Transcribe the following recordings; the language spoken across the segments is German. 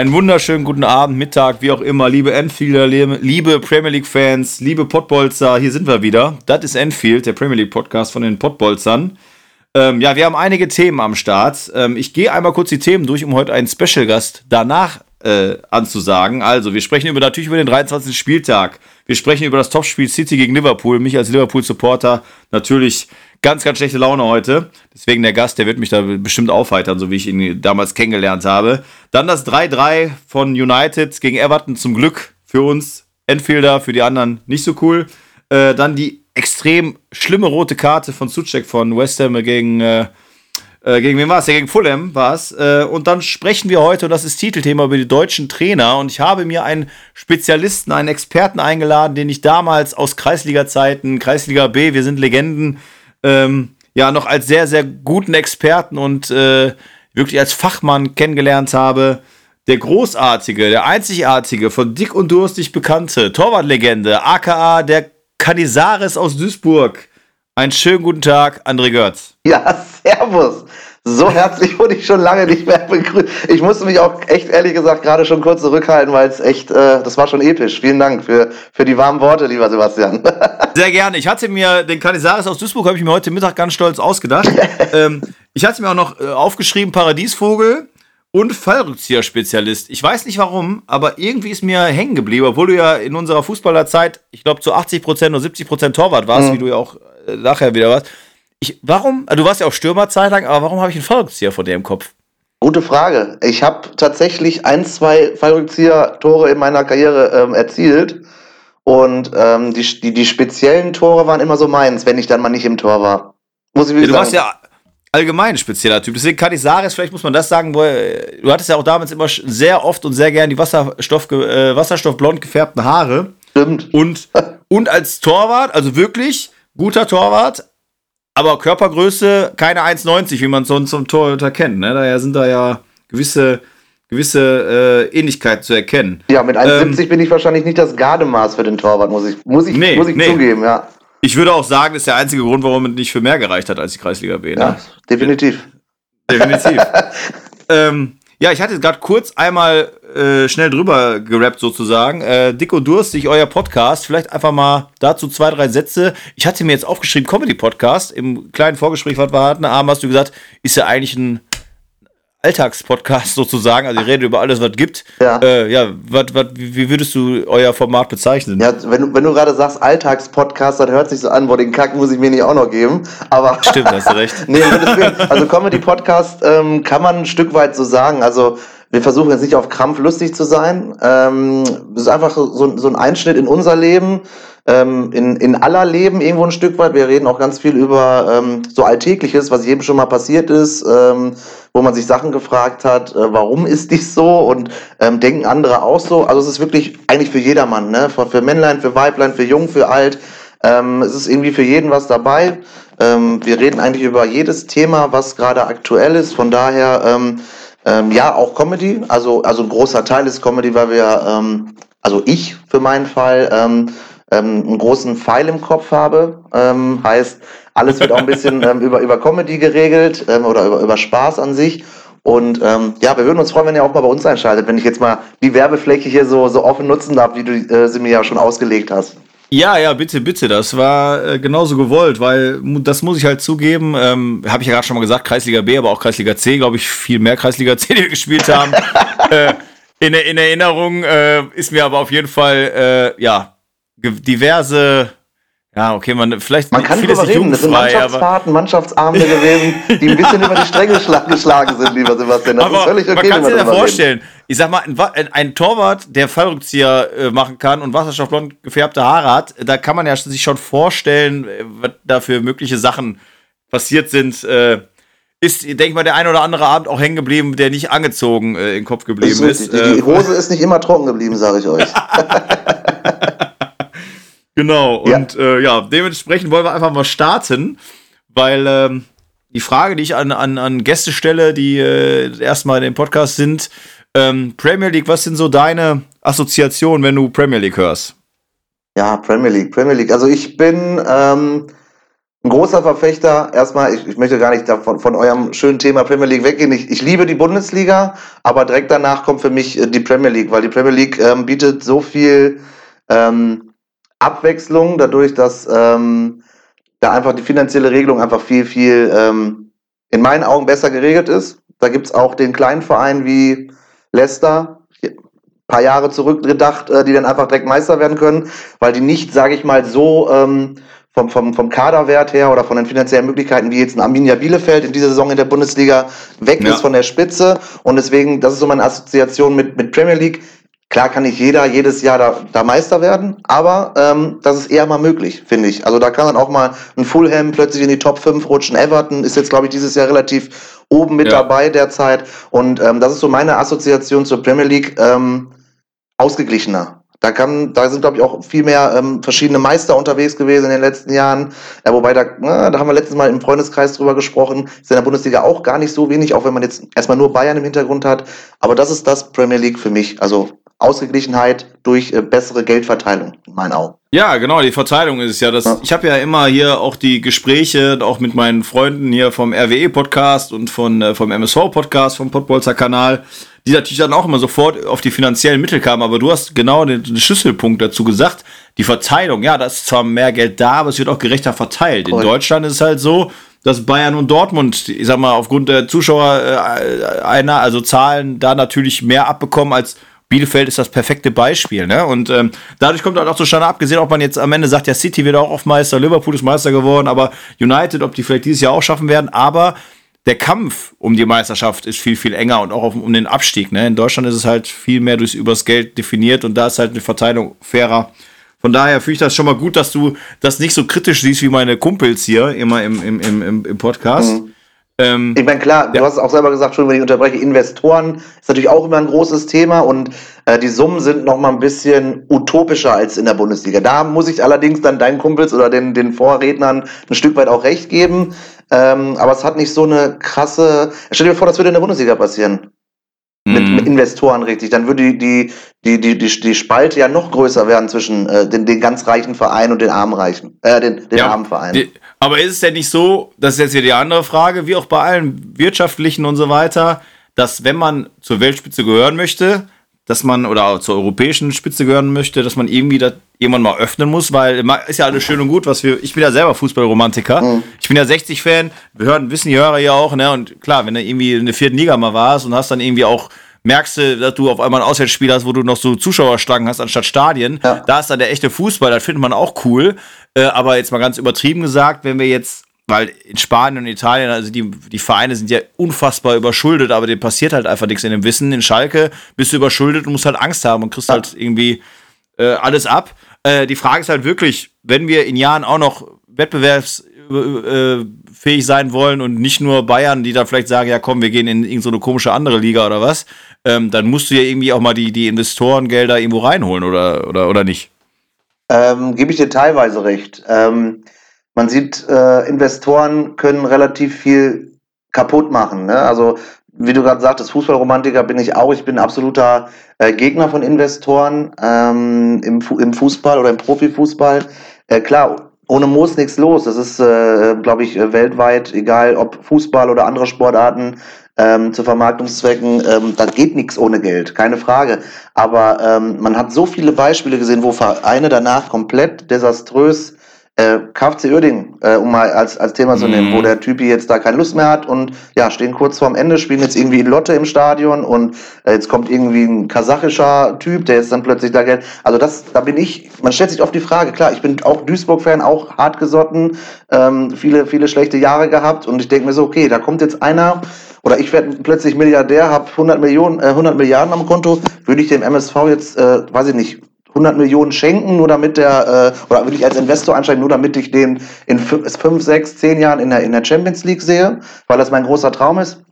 Einen wunderschönen guten Abend, Mittag, wie auch immer, liebe Enfielder, liebe Premier League Fans, liebe Podbolzer, hier sind wir wieder. Das ist Enfield, der Premier League Podcast von den Podbolzern. Ähm, ja, wir haben einige Themen am Start. Ähm, ich gehe einmal kurz die Themen durch, um heute einen Special Gast danach äh, anzusagen. Also, wir sprechen über, natürlich über den 23. Spieltag. Wir sprechen über das Topspiel City gegen Liverpool. Mich als Liverpool-Supporter natürlich ganz, ganz schlechte Laune heute. Deswegen der Gast, der wird mich da bestimmt aufheitern, so wie ich ihn damals kennengelernt habe. Dann das 3-3 von United gegen Everton zum Glück für uns. Enfielder, für die anderen nicht so cool. Äh, dann die extrem schlimme rote Karte von Suchek von West Ham gegen, äh, äh, gegen wen war es? Ja, gegen Fulham war es. Äh, und dann sprechen wir heute, und das ist Titelthema, über die deutschen Trainer. Und ich habe mir einen Spezialisten, einen Experten eingeladen, den ich damals aus Kreisliga-Zeiten, Kreisliga B, wir sind Legenden, ähm, ja noch als sehr, sehr guten Experten und äh, wirklich als Fachmann kennengelernt habe. Der großartige, der einzigartige, von dick und durstig bekannte Torwartlegende, aka der Canizares aus Duisburg. Einen schönen guten Tag, André Görz. Ja, servus. So herzlich wurde ich schon lange nicht mehr begrüßt. Ich musste mich auch echt ehrlich gesagt gerade schon kurz zurückhalten, weil es echt, äh, das war schon episch. Vielen Dank für, für die warmen Worte, lieber Sebastian. Sehr gerne. Ich hatte mir den Canizares aus Duisburg, habe ich mir heute Mittag ganz stolz ausgedacht. ähm, ich hatte mir auch noch äh, aufgeschrieben, Paradiesvogel und Fallrückzieher-Spezialist. Ich weiß nicht warum, aber irgendwie ist mir hängen geblieben, obwohl du ja in unserer Fußballerzeit, ich glaube, zu 80% oder 70% Torwart warst, mhm. wie du ja auch äh, nachher wieder warst. Ich, warum? Du warst ja auch Stürmer zeitlang, aber warum habe ich einen Fallrückzieher vor dir im Kopf? Gute Frage. Ich habe tatsächlich ein, zwei Fallrückzieher-Tore in meiner Karriere ähm, erzielt. Und ähm, die, die, die speziellen Tore waren immer so meins, wenn ich dann mal nicht im Tor war. Muss ich ja, du sagen. warst ja allgemein ein spezieller Typ. Deswegen Canizares, vielleicht muss man das sagen, wo, du hattest ja auch damals immer sehr oft und sehr gern die Wasserstoff, äh, wasserstoffblond gefärbten Haare. Stimmt. Und, und als Torwart, also wirklich guter Torwart, aber Körpergröße keine 1,90, wie man sonst zum Torhüter kennt. Ne? Daher sind da ja gewisse, gewisse äh, Ähnlichkeiten zu erkennen. Ja, mit 1,70 ähm, bin ich wahrscheinlich nicht das Gardemaß für den Torwart, muss ich, muss ich, nee, muss ich nee. zugeben, ja. Ich würde auch sagen, das ist der einzige Grund, warum es nicht für mehr gereicht hat als die Kreisliga B. Ne? Ja, definitiv. Definitiv. ähm, ja, ich hatte gerade kurz einmal äh, schnell drüber gerappt sozusagen. Äh, Dick und Durstig, euer Podcast. Vielleicht einfach mal dazu zwei, drei Sätze. Ich hatte mir jetzt aufgeschrieben, Comedy-Podcast. Im kleinen Vorgespräch, was wir hatten, Abend hast du gesagt, ist ja eigentlich ein Alltagspodcast sozusagen, also ihr redet über alles, was gibt. Ja, äh, ja wat, wat, wie würdest du euer Format bezeichnen? Ja, wenn, du, wenn du gerade sagst Alltagspodcast, dann hört sich so an, wo den Kack muss ich mir nicht auch noch geben. Aber Stimmt, hast du recht. nee, also Comedy-Podcast ähm, kann man ein Stück weit so sagen. Also wir versuchen jetzt nicht auf Krampf lustig zu sein. Ähm, es ist einfach so, so ein Einschnitt in unser Leben ähm, in, in aller Leben irgendwo ein Stück weit. Wir reden auch ganz viel über ähm, so Alltägliches, was jedem schon mal passiert ist, ähm, wo man sich Sachen gefragt hat, äh, warum ist dies so und ähm, denken andere auch so. Also es ist wirklich eigentlich für jedermann, ne? für, für Männlein, für Weiblein, für Jung, für Alt. Ähm, es ist irgendwie für jeden was dabei. Ähm, wir reden eigentlich über jedes Thema, was gerade aktuell ist. Von daher, ähm, ähm, ja, auch Comedy. Also, also ein großer Teil ist Comedy, weil wir, ähm, also ich für meinen Fall, ähm, ähm, einen großen Pfeil im Kopf habe. Ähm, heißt, alles wird auch ein bisschen ähm, über, über Comedy geregelt ähm, oder über, über Spaß an sich. Und ähm, ja, wir würden uns freuen, wenn ihr auch mal bei uns einschaltet, wenn ich jetzt mal die Werbefläche hier so, so offen nutzen darf, wie du äh, sie mir ja schon ausgelegt hast. Ja, ja, bitte, bitte. Das war äh, genauso gewollt, weil das muss ich halt zugeben. Ähm, Habe ich ja gerade schon mal gesagt, Kreisliga B, aber auch Kreisliga C, glaube ich, viel mehr Kreisliga C, die wir gespielt haben. äh, in, in, Erinnerung äh, ist mir aber auf jeden Fall, äh, ja, diverse ja, okay, man vielleicht man kann vieles nicht reden. Das sind Mannschaftsfahrten, Mannschaftsabende gewesen, die ein bisschen über die Stränge geschlagen sind, lieber Sebastian. Das aber ist völlig okay. Man kann sich ja vorstellen. Reden. Ich sag mal, ein, ein Torwart, der Fallrückzieher äh, machen kann und wasserstoffblond gefärbte Haare hat, da kann man ja sich schon vorstellen, äh, was da für mögliche Sachen passiert sind. Äh, ist, denke ich mal, der ein oder andere Abend auch hängen geblieben, der nicht angezogen äh, im Kopf geblieben ist. ist. Die, die, Hose ist nicht immer trocken geblieben, sage ich euch. Genau, und ja. Äh, ja, dementsprechend wollen wir einfach mal starten, weil ähm, die Frage, die ich an, an, an Gäste stelle, die äh, erstmal in dem Podcast sind, ähm, Premier League, was sind so deine Assoziationen, wenn du Premier League hörst? Ja, Premier League, Premier League. Also ich bin ähm, ein großer Verfechter. Erstmal, ich, ich möchte gar nicht davon, von eurem schönen Thema Premier League weggehen. Ich, ich liebe die Bundesliga, aber direkt danach kommt für mich äh, die Premier League, weil die Premier League ähm, bietet so viel ähm, Abwechslung dadurch, dass ähm, da einfach die finanzielle Regelung einfach viel, viel ähm, in meinen Augen besser geregelt ist. Da gibt es auch den kleinen Verein wie Leicester, ein paar Jahre zurückgedacht, äh, die dann einfach direkt Meister werden können, weil die nicht, sage ich mal, so ähm, vom, vom, vom Kaderwert her oder von den finanziellen Möglichkeiten wie jetzt ein Arminia Bielefeld in dieser Saison in der Bundesliga weg ja. ist von der Spitze. Und deswegen, das ist so meine Assoziation mit, mit Premier League. Klar kann nicht jeder jedes Jahr da, da Meister werden, aber ähm, das ist eher mal möglich, finde ich. Also da kann dann auch mal ein Fulham plötzlich in die Top 5 rutschen. Everton ist jetzt, glaube ich, dieses Jahr relativ oben mit ja. dabei derzeit. Und ähm, das ist so meine Assoziation zur Premier League. Ähm, ausgeglichener. Da kann, da sind, glaube ich, auch viel mehr ähm, verschiedene Meister unterwegs gewesen in den letzten Jahren. Ja, wobei da, na, da haben wir letztes Mal im Freundeskreis drüber gesprochen, ist in der Bundesliga auch gar nicht so wenig, auch wenn man jetzt erstmal nur Bayern im Hintergrund hat. Aber das ist das Premier League für mich. Also Ausgeglichenheit durch äh, bessere Geldverteilung, in meinen Augen. Ja, genau, die Verteilung ist ja das. Ja. Ich habe ja immer hier auch die Gespräche, auch mit meinen Freunden hier vom RWE-Podcast und von, äh, vom MSV-Podcast, vom Podbolzer Kanal die natürlich dann auch immer sofort auf die finanziellen Mittel kamen. Aber du hast genau den, den Schlüsselpunkt dazu gesagt. Die Verteilung, ja, da ist zwar mehr Geld da, aber es wird auch gerechter verteilt. In Deutschland ist es halt so, dass Bayern und Dortmund, ich sag mal, aufgrund der Zuschauer äh, einer, also Zahlen, da natürlich mehr abbekommen als Bielefeld ist das perfekte Beispiel, ne? Und ähm, dadurch kommt halt auch zustande, abgesehen, ob man jetzt am Ende sagt, ja, City wird auch oft Meister, Liverpool ist Meister geworden, aber United, ob die vielleicht dieses Jahr auch schaffen werden, aber der Kampf um die Meisterschaft ist viel, viel enger und auch auf, um den Abstieg. Ne? In Deutschland ist es halt viel mehr durchs übers Geld definiert und da ist halt eine Verteilung fairer. Von daher finde ich das schon mal gut, dass du das nicht so kritisch siehst wie meine Kumpels hier immer im, im, im, im Podcast. Mhm. Ähm, ich meine, klar, ja. du hast es auch selber gesagt, schon wenn ich unterbreche, Investoren ist natürlich auch immer ein großes Thema und äh, die Summen sind noch mal ein bisschen utopischer als in der Bundesliga. Da muss ich allerdings dann deinen Kumpels oder den, den Vorrednern ein Stück weit auch recht geben. Ähm, aber es hat nicht so eine krasse. Stell dir vor, das würde in der Bundesliga passieren. Mit, mit, mhm. Investoren richtig. Dann würde die, die, die, die, die, die Spalte ja noch größer werden zwischen äh, den, den ganz reichen Verein und den armen Reichen. Äh, den, den ja, armen Verein. Die, aber ist es denn nicht so, das ist jetzt wieder die andere Frage, wie auch bei allen wirtschaftlichen und so weiter, dass wenn man zur Weltspitze gehören möchte, dass man oder auch zur europäischen Spitze gehören möchte, dass man irgendwie das irgendwann mal öffnen muss, weil ist ja alles schön und gut, was wir. Ich bin ja selber Fußballromantiker. Mhm. Ich bin ja 60-Fan. Wir hören, wissen die Hörer ja auch, ne? Und klar, wenn du irgendwie in der vierten Liga mal warst und hast dann irgendwie auch merkst du, dass du auf einmal ein Auswärtsspiel hast, wo du noch so Zuschauerstangen hast anstatt Stadien. Ja. Da ist dann der echte Fußball, das findet man auch cool. Äh, aber jetzt mal ganz übertrieben gesagt, wenn wir jetzt weil in Spanien und Italien, also die, die Vereine sind ja unfassbar überschuldet, aber dem passiert halt einfach nichts in dem Wissen. In Schalke bist du überschuldet und musst halt Angst haben und kriegst ja. halt irgendwie äh, alles ab. Äh, die Frage ist halt wirklich, wenn wir in Jahren auch noch wettbewerbsfähig sein wollen und nicht nur Bayern, die da vielleicht sagen, ja komm, wir gehen in irgendeine so komische andere Liga oder was, ähm, dann musst du ja irgendwie auch mal die, die Investorengelder irgendwo reinholen oder, oder, oder nicht. Ähm, Gebe ich dir teilweise recht. Ähm, man sieht, äh, Investoren können relativ viel kaputt machen. Ne? Also wie du gerade sagtest, Fußballromantiker bin ich auch. Ich bin absoluter äh, Gegner von Investoren ähm, im, Fu im Fußball oder im Profifußball. Äh, klar, ohne Moos nichts los. Das ist, äh, glaube ich, weltweit, egal ob Fußball oder andere Sportarten, ähm, zu Vermarktungszwecken, ähm, da geht nichts ohne Geld, keine Frage. Aber ähm, man hat so viele Beispiele gesehen, wo Vereine danach komplett desaströs KFC Uerdingen, äh, um mal als, als Thema zu nehmen, mm. wo mhm. der Typi jetzt da keine Lust mehr hat und ja, stehen kurz vorm Ende, spielen jetzt irgendwie Lotte im Stadion und äh, jetzt kommt irgendwie ein kasachischer Typ, der jetzt dann plötzlich da Geld. Also das, da bin ich, man stellt sich oft die Frage, klar, ich bin auch Duisburg-Fan, auch hartgesotten, ähm, viele, viele schlechte Jahre gehabt und ich denke mir so, okay, da kommt jetzt einer, oder ich werde plötzlich Milliardär, habe 100 Millionen, äh, 100 Milliarden am Konto, würde ich dem MSV jetzt, äh, weiß ich nicht, 100 Millionen schenken, nur damit der, äh, oder will ich als Investor einsteigen, nur damit ich den in 5, 6, 10 Jahren in der, in der Champions League sehe, weil das mein großer Traum ist?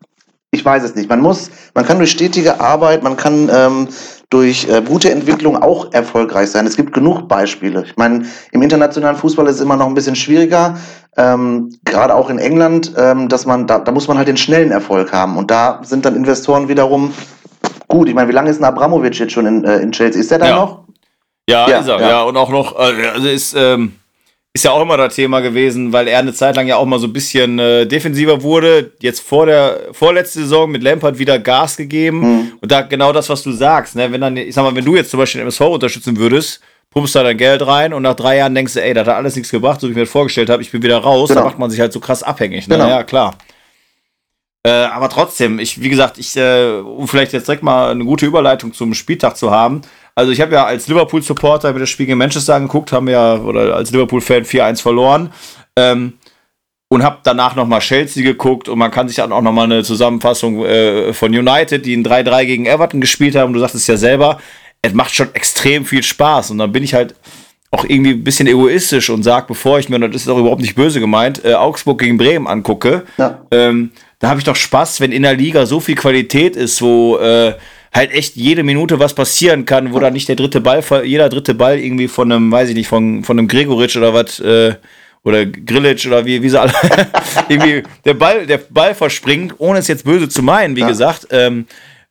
Ich weiß es nicht. Man muss, man kann durch stetige Arbeit, man kann ähm, durch äh, gute Entwicklung auch erfolgreich sein. Es gibt genug Beispiele. Ich meine, im internationalen Fußball ist es immer noch ein bisschen schwieriger, ähm, gerade auch in England, ähm, dass man, da, da muss man halt den schnellen Erfolg haben. Und da sind dann Investoren wiederum gut. Ich meine, wie lange ist ein Abramovic jetzt schon in, äh, in Chelsea? Ist der da ja. noch? Ja, ja, ist er, ja. ja. Und auch noch, äh, also ist, ähm, ist ja auch immer das Thema gewesen, weil er eine Zeit lang ja auch mal so ein bisschen äh, defensiver wurde. Jetzt vor der vorletzte Saison mit Lampard wieder Gas gegeben. Mhm. Und da genau das, was du sagst, ne? Wenn dann, ich sag mal, wenn du jetzt zum Beispiel den MSV unterstützen würdest, pumpst da dein Geld rein und nach drei Jahren denkst du, ey, das hat alles nichts gebracht, so wie ich mir das vorgestellt habe, ich bin wieder raus, genau. da macht man sich halt so krass abhängig. Ne? Genau. Ja, klar. Äh, aber trotzdem, ich, wie gesagt, ich, äh, um vielleicht jetzt direkt mal eine gute Überleitung zum Spieltag zu haben, also ich habe ja als Liverpool-Supporter mir das Spiel gegen Manchester angeguckt, haben ja, oder als Liverpool-Fan 4-1 verloren. Ähm, und habe danach nochmal Chelsea geguckt und man kann sich dann auch nochmal eine Zusammenfassung äh, von United, die ein 3-3 gegen Everton gespielt haben. Du sagst es ja selber, es macht schon extrem viel Spaß und dann bin ich halt auch irgendwie ein bisschen egoistisch und sage, bevor ich mir, und das ist auch überhaupt nicht böse gemeint, äh, Augsburg gegen Bremen angucke, ja. ähm, da habe ich doch Spaß, wenn in der Liga so viel Qualität ist, wo äh, halt echt jede Minute was passieren kann, wo dann nicht der dritte Ball, jeder dritte Ball irgendwie von einem, weiß ich nicht, von, von einem Gregoritsch oder was, äh, oder Grillitsch oder wie, wie sie alle, irgendwie der Ball, der Ball verspringt, ohne es jetzt böse zu meinen, wie ja. gesagt. Ähm,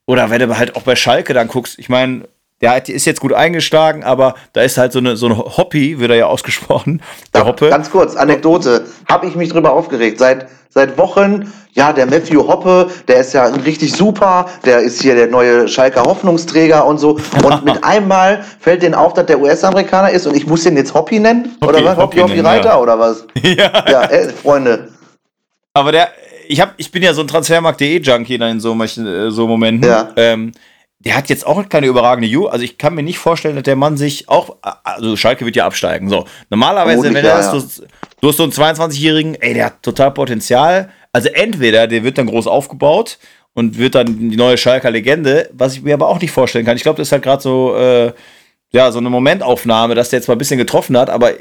oder wenn du halt auch bei Schalke dann guckst, ich meine, der ist jetzt gut eingeschlagen, aber da ist halt so eine, so eine Hoppi, wird er ja ausgesprochen. Der Hoppe. Ganz kurz, Anekdote. Habe ich mich drüber aufgeregt. Seit, seit Wochen, ja, der Matthew Hoppe, der ist ja richtig super, der ist hier der neue Schalker Hoffnungsträger und so. Und mit einmal fällt denen auf, dass der US-Amerikaner ist und ich muss den jetzt Hoppi nennen? Hoppi, oder was? Hoppi, Hoppi, Hoppi Reiter ja. oder was? Ja. Ja, äh, Freunde. Aber der, ich, hab, ich bin ja so ein Transfermarkt.de-Junkie in so, äh, so Momenten. Ja. Ähm, der hat jetzt auch keine überragende Ju. Also ich kann mir nicht vorstellen, dass der Mann sich auch, also Schalke wird ja absteigen. So, normalerweise, wenn er ist, du, du hast so einen 22-Jährigen, ey, der hat total Potenzial. Also entweder der wird dann groß aufgebaut und wird dann die neue Schalker Legende, was ich mir aber auch nicht vorstellen kann. Ich glaube, das ist halt gerade so, äh, ja, so eine Momentaufnahme, dass der jetzt mal ein bisschen getroffen hat, aber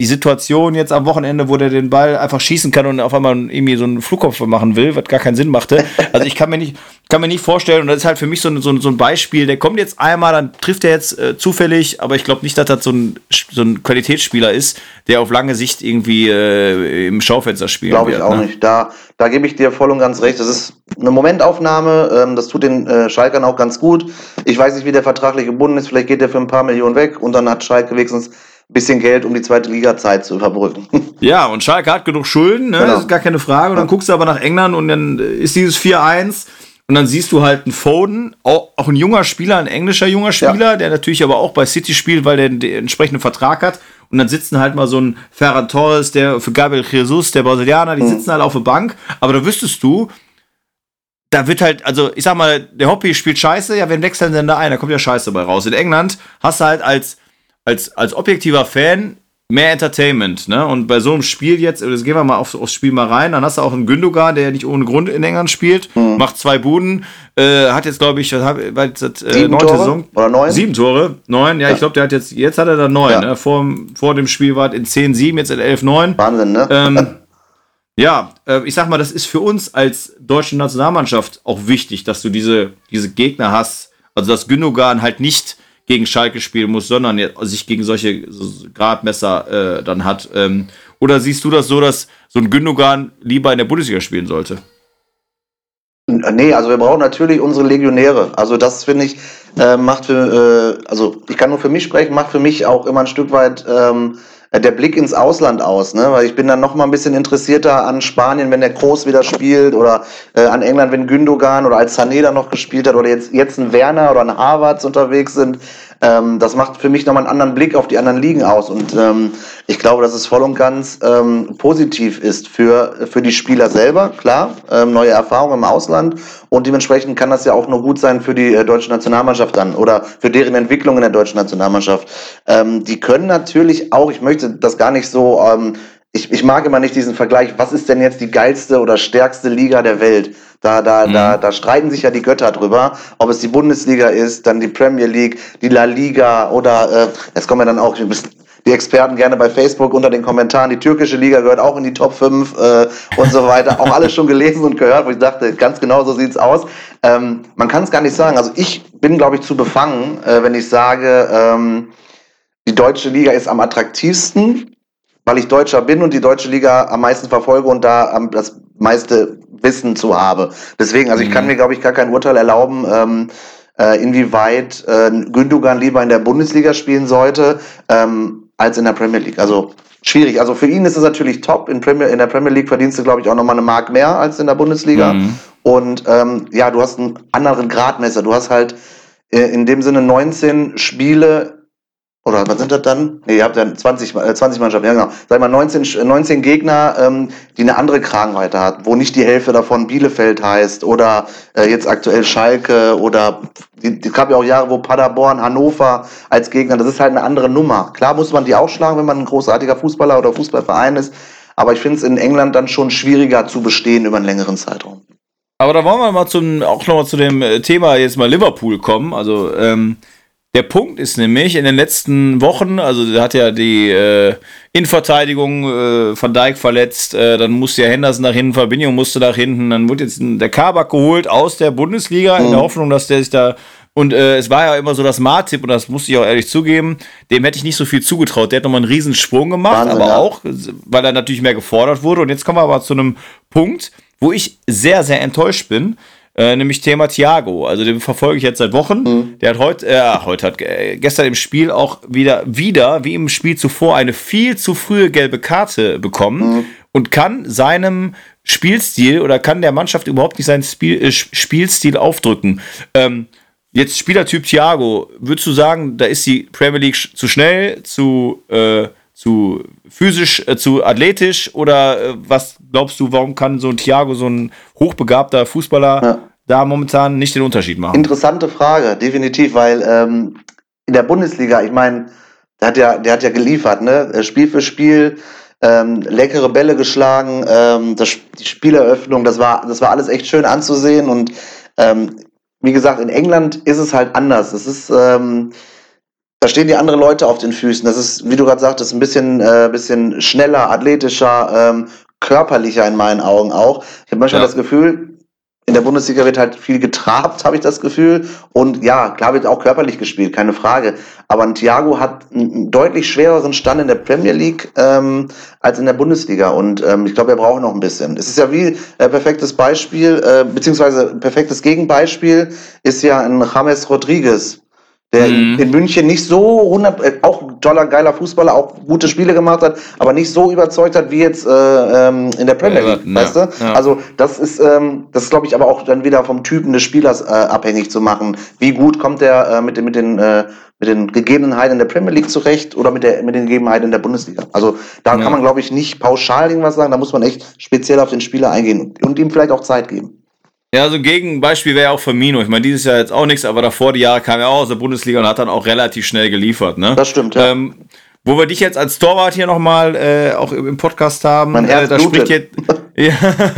die Situation jetzt am Wochenende, wo der den Ball einfach schießen kann und auf einmal irgendwie so einen Flugkopf machen will, was gar keinen Sinn machte. Also ich kann mir nicht, kann mir nicht vorstellen, und das ist halt für mich so ein, so ein, so ein Beispiel, der kommt jetzt einmal, dann trifft er jetzt äh, zufällig, aber ich glaube nicht, dass das so ein, so ein Qualitätsspieler ist, der auf lange Sicht irgendwie äh, im Schaufenster spielt. Glaube ich wird, auch ne? nicht. Da, da gebe ich dir voll und ganz recht. Das ist eine Momentaufnahme, ähm, das tut den äh, Schalkern auch ganz gut. Ich weiß nicht, wie der vertraglich gebunden ist, vielleicht geht der für ein paar Millionen weg und dann hat Schalke wenigstens bisschen Geld, um die zweite Liga-Zeit zu überbrücken. Ja, und Schalke hat genug Schulden, ne? Genau. das ist gar keine Frage. Und dann guckst du aber nach England und dann ist dieses 4-1 und dann siehst du halt einen Foden, auch, auch ein junger Spieler, ein englischer junger Spieler, ja. der natürlich aber auch bei City spielt, weil der den entsprechenden Vertrag hat. Und dann sitzen halt mal so ein Ferran Torres, der für Gabriel Jesus, der Brasilianer, die mhm. sitzen halt auf der Bank. Aber da wüsstest du, da wird halt, also ich sag mal, der Hoppy spielt scheiße, ja, wen wechseln denn da ein? Da kommt ja Scheiße bei raus. In England hast du halt als als, als objektiver Fan mehr Entertainment, ne? Und bei so einem Spiel jetzt, jetzt gehen wir mal aufs, aufs Spiel mal rein, dann hast du auch einen Gündogan, der nicht ohne Grund in England spielt, mhm. macht zwei Buden, äh, hat jetzt, glaube ich, was hab, was, äh, neunte Tore? Saison. Oder neun? Sieben Tore, neun, ja, ja. ich glaube, der hat jetzt, jetzt hat er da neun, ja. ne? vor, vor dem Spiel war in 10, 7, jetzt in 11, 9. Wahnsinn, ne? Ähm, ja, äh, ich sag mal, das ist für uns als deutsche Nationalmannschaft auch wichtig, dass du diese, diese Gegner hast, also dass Gündogan halt nicht gegen Schalke spielen muss, sondern sich gegen solche Gradmesser äh, dann hat. Ähm, oder siehst du das so, dass so ein Gündogan lieber in der Bundesliga spielen sollte? Nee, also wir brauchen natürlich unsere Legionäre. Also das finde ich, äh, macht für, äh, also ich kann nur für mich sprechen, macht für mich auch immer ein Stück weit ähm, der Blick ins Ausland aus, ne? Weil ich bin dann noch mal ein bisschen interessierter an Spanien, wenn der Groß wieder spielt oder äh, an England, wenn Gündogan oder als Sané da noch gespielt hat oder jetzt, jetzt ein Werner oder ein Harvards unterwegs sind. Ähm, das macht für mich nochmal einen anderen Blick auf die anderen Ligen aus. Und ähm, ich glaube, dass es voll und ganz ähm, positiv ist für, für die Spieler selber, klar, ähm, neue Erfahrungen im Ausland. Und dementsprechend kann das ja auch nur gut sein für die äh, deutsche Nationalmannschaft dann oder für deren Entwicklung in der deutschen Nationalmannschaft. Ähm, die können natürlich auch, ich möchte das gar nicht so ähm, ich, ich mag immer nicht diesen Vergleich, was ist denn jetzt die geilste oder stärkste Liga der Welt? Da, da, mhm. da, da streiten sich ja die Götter drüber, ob es die Bundesliga ist, dann die Premier League, die La Liga oder äh, jetzt kommen wir dann auch, die Experten gerne bei Facebook unter den Kommentaren. Die türkische Liga gehört auch in die Top 5 äh, und so weiter. Auch alles schon gelesen und gehört, wo ich dachte, ganz genau so sieht's aus. Ähm, man kann es gar nicht sagen. Also ich bin, glaube ich, zu befangen, äh, wenn ich sage, ähm, die deutsche Liga ist am attraktivsten, weil ich Deutscher bin und die deutsche Liga am meisten verfolge und da am, das meiste Wissen zu habe. Deswegen, also ich kann mhm. mir, glaube ich, gar kein Urteil erlauben, ähm, äh, inwieweit äh, Gündogan lieber in der Bundesliga spielen sollte ähm, als in der Premier League. Also schwierig. Also für ihn ist es natürlich top. In, Premier, in der Premier League verdienst du, glaube ich, auch nochmal eine Mark mehr als in der Bundesliga. Mhm. Und ähm, ja, du hast einen anderen Gradmesser. Du hast halt äh, in dem Sinne 19 Spiele oder was sind das dann? Nee, ihr habt ja 20, äh, 20 Mannschaften, ja genau. Sag mal 19, 19 Gegner, ähm, die eine andere Kragenweite hat, wo nicht die Hälfte davon Bielefeld heißt oder äh, jetzt aktuell Schalke oder es gab ja auch Jahre, wo Paderborn, Hannover als Gegner, das ist halt eine andere Nummer. Klar muss man die auch schlagen, wenn man ein großartiger Fußballer oder Fußballverein ist, aber ich finde es in England dann schon schwieriger zu bestehen über einen längeren Zeitraum. Aber da wollen wir mal zum, auch nochmal zu dem äh, Thema jetzt mal Liverpool kommen. Also ähm, der Punkt ist nämlich, in den letzten Wochen, also da hat ja die äh, Innenverteidigung äh, Van Dijk verletzt, äh, dann musste ja Henderson nach hinten, Fabinho musste nach hinten, dann wurde jetzt der Kabak geholt aus der Bundesliga mhm. in der mhm. Hoffnung, dass der sich da und äh, es war ja immer so das Martip, und das musste ich auch ehrlich zugeben, dem hätte ich nicht so viel zugetraut. Der hat nochmal einen riesen Sprung gemacht, Wahnsinn, aber ja. auch, weil er natürlich mehr gefordert wurde. Und jetzt kommen wir aber zu einem Punkt, wo ich sehr, sehr enttäuscht bin. Äh, nämlich Thema Thiago. Also den verfolge ich jetzt seit Wochen. Mhm. Der hat heute, äh, heute hat äh, gestern im Spiel auch wieder, wieder, wie im Spiel zuvor, eine viel zu frühe gelbe Karte bekommen mhm. und kann seinem Spielstil oder kann der Mannschaft überhaupt nicht seinen Spiel, äh, Spielstil aufdrücken. Ähm, jetzt Spielertyp Thiago, würdest du sagen, da ist die Premier League zu schnell, zu äh, zu physisch, äh, zu athletisch oder äh, was glaubst du, warum kann so ein Thiago, so ein hochbegabter Fußballer ja. da momentan nicht den Unterschied machen? Interessante Frage, definitiv, weil ähm, in der Bundesliga, ich meine, der hat ja, der hat ja geliefert, ne? Äh, Spiel für Spiel, ähm, leckere Bälle geschlagen, ähm, das, die Spieleröffnung, das war, das war alles echt schön anzusehen und ähm, wie gesagt, in England ist es halt anders. Es ist ähm, da stehen die anderen Leute auf den Füßen. Das ist, wie du gerade sagtest, ein bisschen, äh, bisschen schneller, athletischer, ähm, körperlicher in meinen Augen auch. Ich habe manchmal ja. das Gefühl, in der Bundesliga wird halt viel getrabt, habe ich das Gefühl. Und ja, klar wird auch körperlich gespielt, keine Frage. Aber ein Thiago hat einen deutlich schwereren Stand in der Premier League ähm, als in der Bundesliga. Und ähm, ich glaube, er braucht noch ein bisschen. Es ist ja wie äh, perfektes Beispiel, äh, beziehungsweise perfektes Gegenbeispiel ist ja ein James Rodriguez der mhm. in München nicht so 100, äh, auch ein toller, geiler Fußballer, auch gute Spiele gemacht hat, aber nicht so überzeugt hat wie jetzt äh, ähm, in der Premier League, ja, weißt du? Ja. Also das ist, ähm, das glaube ich aber auch dann wieder vom Typen des Spielers äh, abhängig zu machen. Wie gut kommt der äh, mit, den, mit, den, äh, mit den Gegebenheiten in der Premier League zurecht oder mit, der, mit den Gegebenheiten in der Bundesliga? Also da ja. kann man glaube ich nicht pauschal irgendwas sagen, da muss man echt speziell auf den Spieler eingehen und ihm vielleicht auch Zeit geben. Ja, so ein Gegenbeispiel wäre ja auch Firmino. Ich meine, dieses Jahr jetzt auch nichts, aber davor die Jahre kam er auch aus der Bundesliga und hat dann auch relativ schnell geliefert. Ne? Das stimmt, ja. Ähm, wo wir dich jetzt als Torwart hier nochmal äh, auch im Podcast haben, mein Herz äh, da spricht jetzt ja,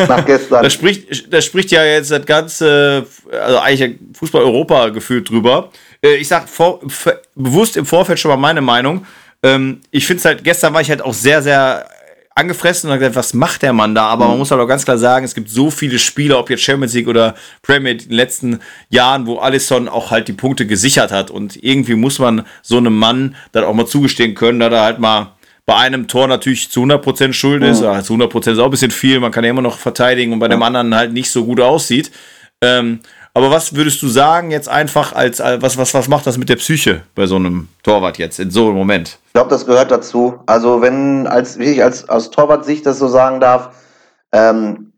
nach gestern. Da spricht, da spricht ja jetzt das ganze, also eigentlich Fußball Europa gefühlt drüber. Äh, ich sag vor, bewusst im Vorfeld schon mal meine Meinung. Ähm, ich finde es halt, gestern war ich halt auch sehr, sehr angefressen und hat gesagt, was macht der Mann da? Aber mhm. man muss halt auch ganz klar sagen, es gibt so viele Spieler, ob jetzt Champions League oder Premier League in den letzten Jahren, wo Alisson auch halt die Punkte gesichert hat. Und irgendwie muss man so einem Mann dann auch mal zugestehen können, dass er halt mal bei einem Tor natürlich zu 100% schuld ist. Mhm. zu 100% ist auch ein bisschen viel, man kann ja immer noch verteidigen und bei dem anderen halt nicht so gut aussieht. Ähm, aber was würdest du sagen jetzt einfach als, als was, was, was macht das mit der Psyche bei so einem Torwart jetzt in so einem Moment? Ich glaube, das gehört dazu. Also wenn, als, wie ich als, aus Torwart-Sicht das so sagen darf, ähm,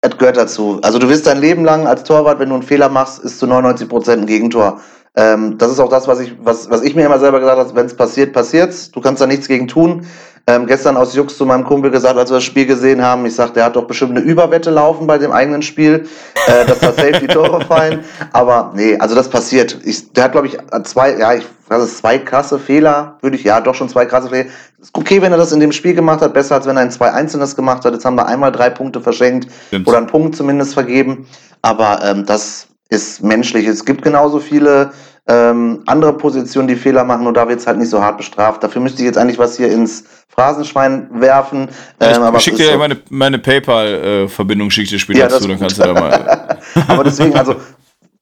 es gehört dazu. Also du wirst dein Leben lang als Torwart, wenn du einen Fehler machst, ist zu 99 Prozent ein Gegentor. Ähm, das ist auch das, was ich, was, was ich mir immer selber gesagt habe, wenn es passiert, passiert's. Du kannst da nichts gegen tun. Ähm, gestern aus Jux zu meinem Kumpel gesagt, als wir das Spiel gesehen haben, ich sagte, der hat doch bestimmt eine Überwette laufen bei dem eigenen Spiel, äh, dass da safe die Tore fallen. Aber nee, also das passiert. Ich, der hat, glaube ich, zwei, ja, ich es, zwei krasse Fehler, würde ich, ja, doch schon zwei krasse Fehler. Ist okay, wenn er das in dem Spiel gemacht hat, besser als wenn er ein zwei Einzelnes gemacht hat. Jetzt haben wir einmal drei Punkte verschenkt Stimmt. oder einen Punkt zumindest vergeben. Aber ähm, das ist menschlich. Es gibt genauso viele ähm, andere Positionen, die Fehler machen und da wird es halt nicht so hart bestraft. Dafür müsste ich jetzt eigentlich was hier ins Phrasenschwein werfen. Ähm, ich schicke dir so. meine, meine PayPal-Verbindung, schicke dir später ja, zu, dann kannst du da mal. aber deswegen, also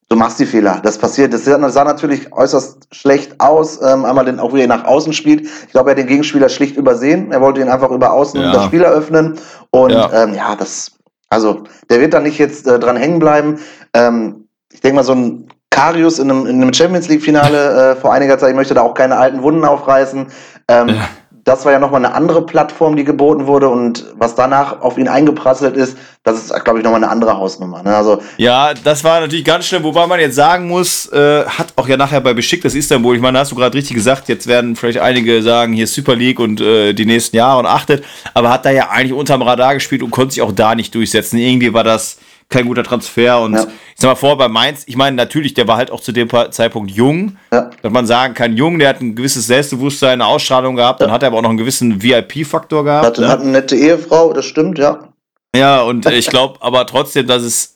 du machst die Fehler. Das passiert. Das sah natürlich äußerst schlecht aus. Ähm, einmal den, auch wie er nach außen spielt. Ich glaube, er hat den Gegenspieler schlicht übersehen. Er wollte ihn einfach über außen ja. das Spiel eröffnen. Und ja, ähm, ja das, also der wird da nicht jetzt äh, dran hängen bleiben. Ähm, ich denke mal, so ein Karius in einem, in einem Champions League-Finale äh, vor einiger Zeit, ich möchte da auch keine alten Wunden aufreißen. Ähm, ja. Das war ja nochmal eine andere Plattform, die geboten wurde und was danach auf ihn eingeprasselt ist, das ist, glaube ich, nochmal eine andere Hausnummer. Ne? Also, ja, das war natürlich ganz schlimm, wobei man jetzt sagen muss, äh, hat auch ja nachher bei Beschicktes Istanbul, ich meine, da hast du gerade richtig gesagt, jetzt werden vielleicht einige sagen, hier ist Super League und äh, die nächsten Jahre und achtet, aber hat da ja eigentlich unterm Radar gespielt und konnte sich auch da nicht durchsetzen. Irgendwie war das kein guter Transfer. Und ja. ich sag mal vor, bei Mainz, ich meine, natürlich, der war halt auch zu dem Zeitpunkt jung. Ja. Dass man sagen kann, jung, der hat ein gewisses Selbstbewusstsein, eine Ausstrahlung gehabt, ja. dann hat er aber auch noch einen gewissen VIP-Faktor gehabt. Hat, ne? hat eine nette Ehefrau, das stimmt, ja. Ja, und ich glaube aber trotzdem, dass es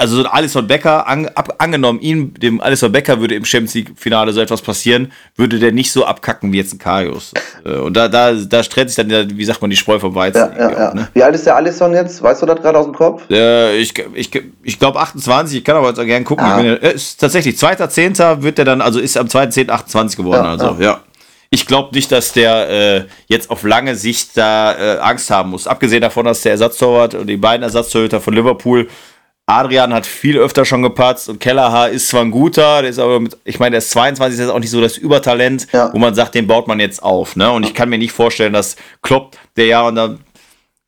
also so ein Alisson Becker, an, ab, angenommen, ihm, dem Alisson Becker würde im Champions League-Finale so etwas passieren, würde der nicht so abkacken wie jetzt ein Karius. Äh, und da, da, da strennt sich dann, wie sagt man, die Spreu vom Weizen. Ja, ja, ja. Ne? Wie alt ist der Alisson jetzt? Weißt du das gerade aus dem Kopf? Äh, ich ich, ich glaube 28, ich kann aber jetzt auch gerne gucken. Ah. Bin, äh, ist tatsächlich, 2.10. wird der dann, also ist am 2.10. 28 geworden. also, ja. Ich glaube nicht, dass der äh, jetzt auf lange Sicht da äh, Angst haben muss. Abgesehen davon, dass der Ersatztorwart und die beiden Ersatztorhüter von Liverpool Adrian hat viel öfter schon gepatzt und Kellerhaar ist zwar ein guter, der ist aber mit, ich meine, der ist 22, ist auch nicht so das Übertalent, ja. wo man sagt, den baut man jetzt auf. Ne? Und ich kann mir nicht vorstellen, dass Klopp, der ja, und da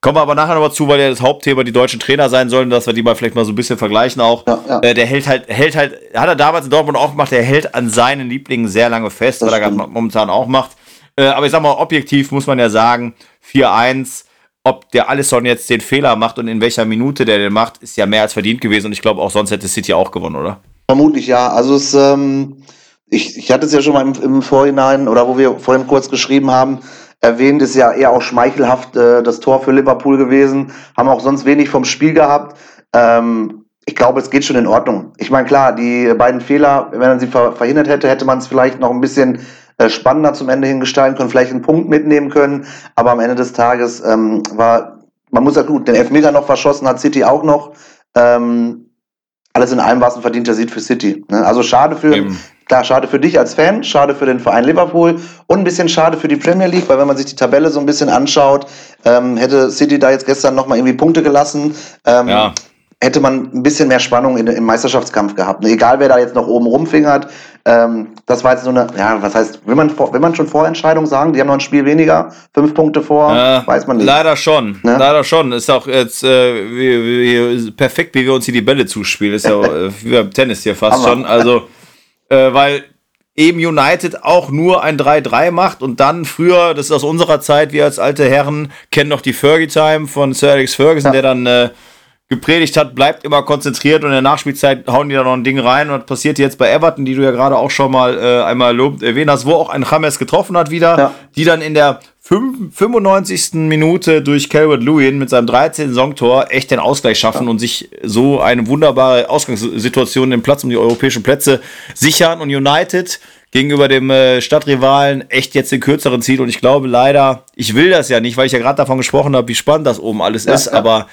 kommen wir aber nachher nochmal zu, weil ja das Hauptthema die deutschen Trainer sein sollen, dass wir die mal vielleicht mal so ein bisschen vergleichen auch. Ja, ja. Äh, der hält halt, hält halt, hat er damals in Dortmund auch gemacht, der hält an seinen Lieblingen sehr lange fest, das was stimmt. er momentan auch macht. Äh, aber ich sag mal, objektiv muss man ja sagen, 4-1 ob der Alisson jetzt den Fehler macht und in welcher Minute der den macht, ist ja mehr als verdient gewesen. Und ich glaube, auch sonst hätte City auch gewonnen, oder? Vermutlich ja. Also es, ähm, ich, ich hatte es ja schon mal im, im, Vorhinein oder wo wir vorhin kurz geschrieben haben, erwähnt, ist ja eher auch schmeichelhaft äh, das Tor für Liverpool gewesen. Haben auch sonst wenig vom Spiel gehabt. Ähm, ich glaube, es geht schon in Ordnung. Ich meine, klar, die beiden Fehler, wenn man sie ver verhindert hätte, hätte man es vielleicht noch ein bisschen spannender zum Ende hin gestalten können, vielleicht einen Punkt mitnehmen können. Aber am Ende des Tages ähm, war, man muss ja gut, den Elfmeter noch verschossen hat City auch noch. Ähm, alles in allem war es ein verdienter Sieg für City. Ne? Also schade für, Eben. klar, schade für dich als Fan, schade für den Verein Liverpool und ein bisschen schade für die Premier League, weil wenn man sich die Tabelle so ein bisschen anschaut, ähm, hätte City da jetzt gestern nochmal irgendwie Punkte gelassen. Ähm, ja hätte man ein bisschen mehr Spannung in, im Meisterschaftskampf gehabt. Egal, wer da jetzt noch oben rumfingert. Ähm, das war jetzt so eine, ja, was heißt, will man, will man schon Vorentscheidung sagen? Die haben noch ein Spiel weniger, fünf Punkte vor, äh, weiß man nicht. Leider schon, ne? leider schon. Ist auch jetzt äh, wie, wie, perfekt, wie wir uns hier die Bälle zuspielen. Ist ja äh, wie beim Tennis hier fast schon. Also, äh, weil eben United auch nur ein 3-3 macht und dann früher, das ist aus unserer Zeit, wir als alte Herren kennen noch die Fergie-Time von Sir Alex Ferguson, ja. der dann äh, gepredigt hat, bleibt immer konzentriert und in der Nachspielzeit hauen die da noch ein Ding rein und das passiert jetzt bei Everton, die du ja gerade auch schon mal äh, einmal lobt, erwähnt hast, wo auch ein James getroffen hat wieder, ja. die dann in der 95. Minute durch Calvert Lewin mit seinem 13. Saisontor echt den Ausgleich schaffen ja. und sich so eine wunderbare Ausgangssituation den Platz um die europäischen Plätze sichern und United gegenüber dem äh, Stadtrivalen echt jetzt den kürzeren zieht und ich glaube leider, ich will das ja nicht, weil ich ja gerade davon gesprochen habe, wie spannend das oben alles ja, ist, aber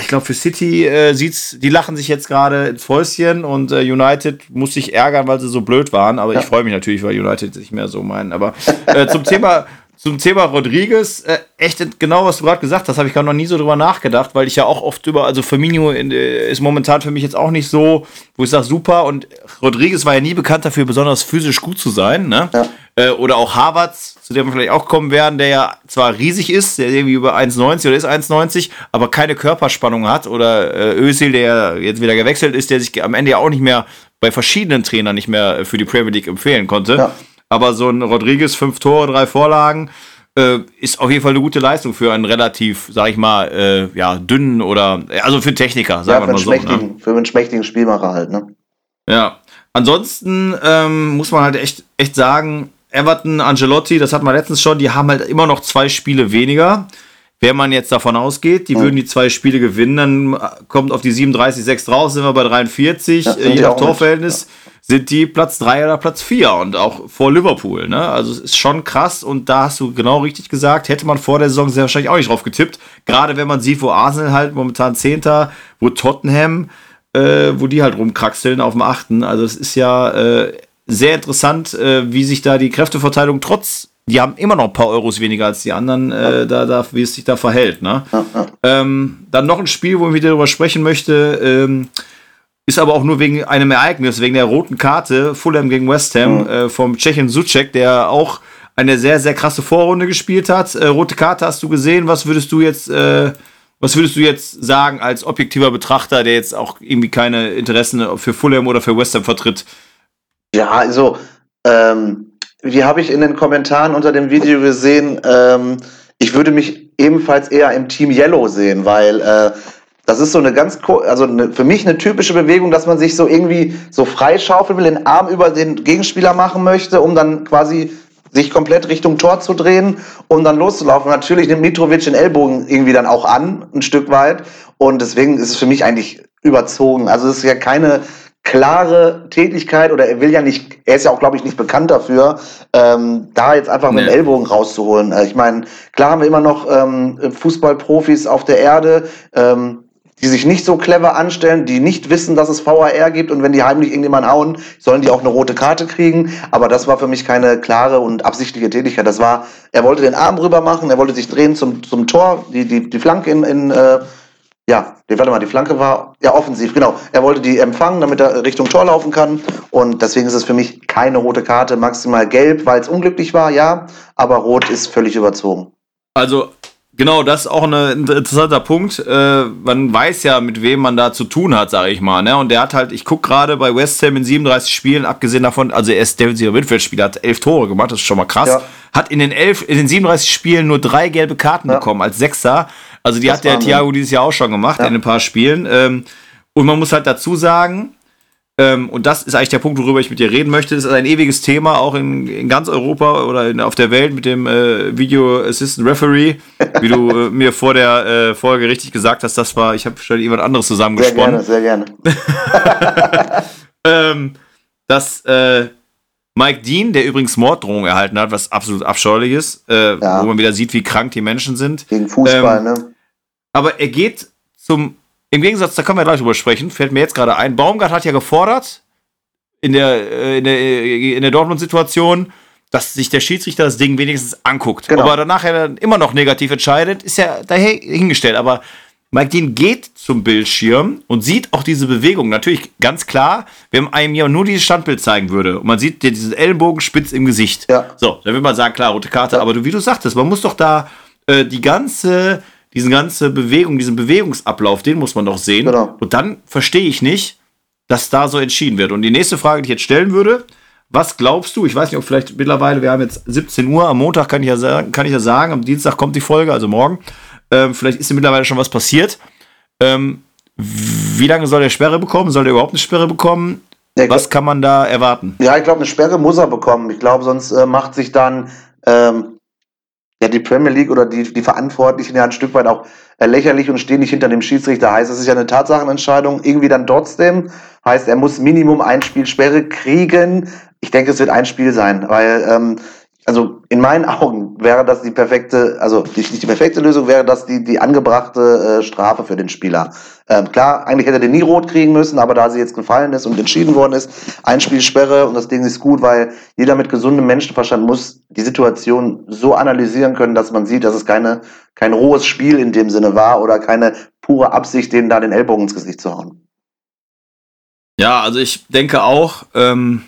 ich glaube, für City äh, sieht's, die lachen sich jetzt gerade ins Fäustchen und äh, United muss sich ärgern, weil sie so blöd waren. Aber ja. ich freue mich natürlich, weil United nicht mehr so meinen. Aber äh, zum Thema zum Thema Rodriguez, äh, echt genau, was du gerade gesagt hast, habe ich gar noch nie so drüber nachgedacht, weil ich ja auch oft über, also Firmino äh, ist momentan für mich jetzt auch nicht so, wo ich sage, super. Und Rodriguez war ja nie bekannt dafür, besonders physisch gut zu sein. Ne? Ja. Äh, oder auch Harvards, zu dem wir vielleicht auch kommen werden, der ja zwar riesig ist, der irgendwie über 1,90 oder ist 1,90, aber keine Körperspannung hat. Oder äh, Özil, der jetzt wieder gewechselt ist, der sich am Ende ja auch nicht mehr bei verschiedenen Trainern nicht mehr für die Premier League empfehlen konnte. Ja. Aber so ein Rodriguez, fünf Tore, drei Vorlagen, äh, ist auf jeden Fall eine gute Leistung für einen relativ, sag ich mal, äh, ja, dünnen oder, also für einen Techniker, sagen ja, wir mal so. Ne? Für einen schmächtigen Spielmacher halt, ne? Ja. Ansonsten ähm, muss man halt echt, echt sagen, Everton, Angelotti, das hat man letztens schon, die haben halt immer noch zwei Spiele weniger. Wenn man jetzt davon ausgeht, die mhm. würden die zwei Spiele gewinnen, dann kommt auf die 37, 6 raus, sind wir bei 43, ja, je nach Torverhältnis. Ja sind die Platz 3 oder Platz 4 und auch vor Liverpool. Ne? Also es ist schon krass und da hast du genau richtig gesagt, hätte man vor der Saison sehr wahrscheinlich auch nicht drauf getippt. Gerade wenn man sieht, wo Arsenal halt momentan Zehnter, wo Tottenham, äh, wo die halt rumkraxeln auf dem Achten. Also es ist ja äh, sehr interessant, äh, wie sich da die Kräfteverteilung trotz die haben immer noch ein paar Euros weniger als die anderen, äh, da, da, wie es sich da verhält. Ne? Ähm, dann noch ein Spiel, wo ich wieder darüber sprechen möchte, ähm, ist aber auch nur wegen einem Ereignis, wegen der roten Karte, Fulham gegen West Ham, mhm. äh, vom Tschechen Suchek, der auch eine sehr, sehr krasse Vorrunde gespielt hat. Äh, rote Karte hast du gesehen, was würdest du jetzt, äh, was würdest du jetzt sagen als objektiver Betrachter, der jetzt auch irgendwie keine Interessen für Fulham oder für West Ham vertritt? Ja, also ähm, wie habe ich in den Kommentaren unter dem Video gesehen, ähm, ich würde mich ebenfalls eher im Team Yellow sehen, weil äh, das ist so eine ganz, also eine, für mich eine typische Bewegung, dass man sich so irgendwie so freischaufeln will, den Arm über den Gegenspieler machen möchte, um dann quasi sich komplett Richtung Tor zu drehen, um dann loszulaufen. Natürlich nimmt Mitrovic den Ellbogen irgendwie dann auch an, ein Stück weit. Und deswegen ist es für mich eigentlich überzogen. Also es ist ja keine, klare Tätigkeit oder er will ja nicht, er ist ja auch, glaube ich, nicht bekannt dafür, ähm, da jetzt einfach nee. mit dem Ellbogen rauszuholen. Äh, ich meine, klar haben wir immer noch ähm, Fußballprofis auf der Erde, ähm, die sich nicht so clever anstellen, die nicht wissen, dass es VAR gibt und wenn die heimlich irgendjemanden hauen, sollen die auch eine rote Karte kriegen. Aber das war für mich keine klare und absichtliche Tätigkeit. Das war, er wollte den Arm rüber machen, er wollte sich drehen zum, zum Tor, die, die, die Flanke in, in äh, ja, warte mal, die Flanke war ja offensiv, genau. Er wollte die empfangen, damit er Richtung Tor laufen kann. Und deswegen ist es für mich keine rote Karte, maximal gelb, weil es unglücklich war, ja. Aber rot ist völlig überzogen. Also, genau, das ist auch ein interessanter Punkt. Äh, man weiß ja, mit wem man da zu tun hat, sage ich mal. Ne? Und der hat halt, ich gucke gerade bei West Ham in 37 Spielen, abgesehen davon, also er ist defensiver Mittelfeldspieler, hat elf Tore gemacht, das ist schon mal krass. Ja. Hat in den, elf, in den 37 Spielen nur drei gelbe Karten ja. bekommen als Sechser. Also die das hat der Thiago dieses Jahr auch schon gemacht ja. in ein paar Spielen. Ähm, und man muss halt dazu sagen, ähm, und das ist eigentlich der Punkt, worüber ich mit dir reden möchte, das ist ein ewiges Thema, auch in, in ganz Europa oder in, auf der Welt mit dem äh, Video Assistant Referee, wie du äh, mir vor der äh, Folge richtig gesagt hast, das war, ich habe schon jemand anderes zusammengesponnen. Sehr gerne, sehr gerne. ähm, dass äh, Mike Dean, der übrigens Morddrohungen erhalten hat, was absolut abscheulich ist, äh, ja. wo man wieder sieht, wie krank die Menschen sind. Gegen Fußball, ähm, ne? Aber er geht zum, im Gegensatz, da können wir gleich drüber sprechen, fällt mir jetzt gerade ein, Baumgart hat ja gefordert, in der, äh, in der, äh, in der Dortmund-Situation, dass sich der Schiedsrichter das Ding wenigstens anguckt. Genau. Ob er danach ja immer noch negativ entscheidet, ist ja dahingestellt. Aber Mike Dean geht zum Bildschirm und sieht auch diese Bewegung. Natürlich ganz klar, wenn einem ja nur dieses Standbild zeigen würde und man sieht diesen Ellenbogen spitz im Gesicht. Ja. So, dann würde man sagen, klar, rote Karte. Ja. Aber du, wie du sagtest, man muss doch da äh, die ganze diese ganze Bewegung, diesen Bewegungsablauf, den muss man doch sehen. Genau. Und dann verstehe ich nicht, dass da so entschieden wird. Und die nächste Frage, die ich jetzt stellen würde, was glaubst du? Ich weiß nicht, ob vielleicht mittlerweile, wir haben jetzt 17 Uhr, am Montag kann ich ja sagen, kann ich ja sagen am Dienstag kommt die Folge, also morgen. Ähm, vielleicht ist ja mittlerweile schon was passiert. Ähm, wie lange soll der Sperre bekommen? Soll der überhaupt eine Sperre bekommen? Ja, was kann man da erwarten? Ja, ich glaube, eine Sperre muss er bekommen. Ich glaube, sonst äh, macht sich dann ähm, ja, die Premier League oder die, die Verantwortlichen ja ein Stück weit auch äh, lächerlich und stehen nicht hinter dem Schiedsrichter. Heißt, es ist ja eine Tatsachenentscheidung, irgendwie dann trotzdem. Heißt, er muss Minimum ein Spiel Sperre kriegen. Ich denke, es wird ein Spiel sein, weil ähm, also in meinen Augen wäre das die perfekte, also nicht die perfekte Lösung, wäre das die, die angebrachte äh, Strafe für den Spieler. Ähm, klar, eigentlich hätte er den nie rot kriegen müssen, aber da sie jetzt gefallen ist und entschieden worden ist, ein Spiel Sperre und das Ding ist gut, weil jeder mit gesundem Menschenverstand muss die Situation so analysieren können, dass man sieht, dass es keine, kein rohes Spiel in dem Sinne war oder keine pure Absicht, denen da den Ellbogen ins Gesicht zu hauen. Ja, also ich denke auch, ähm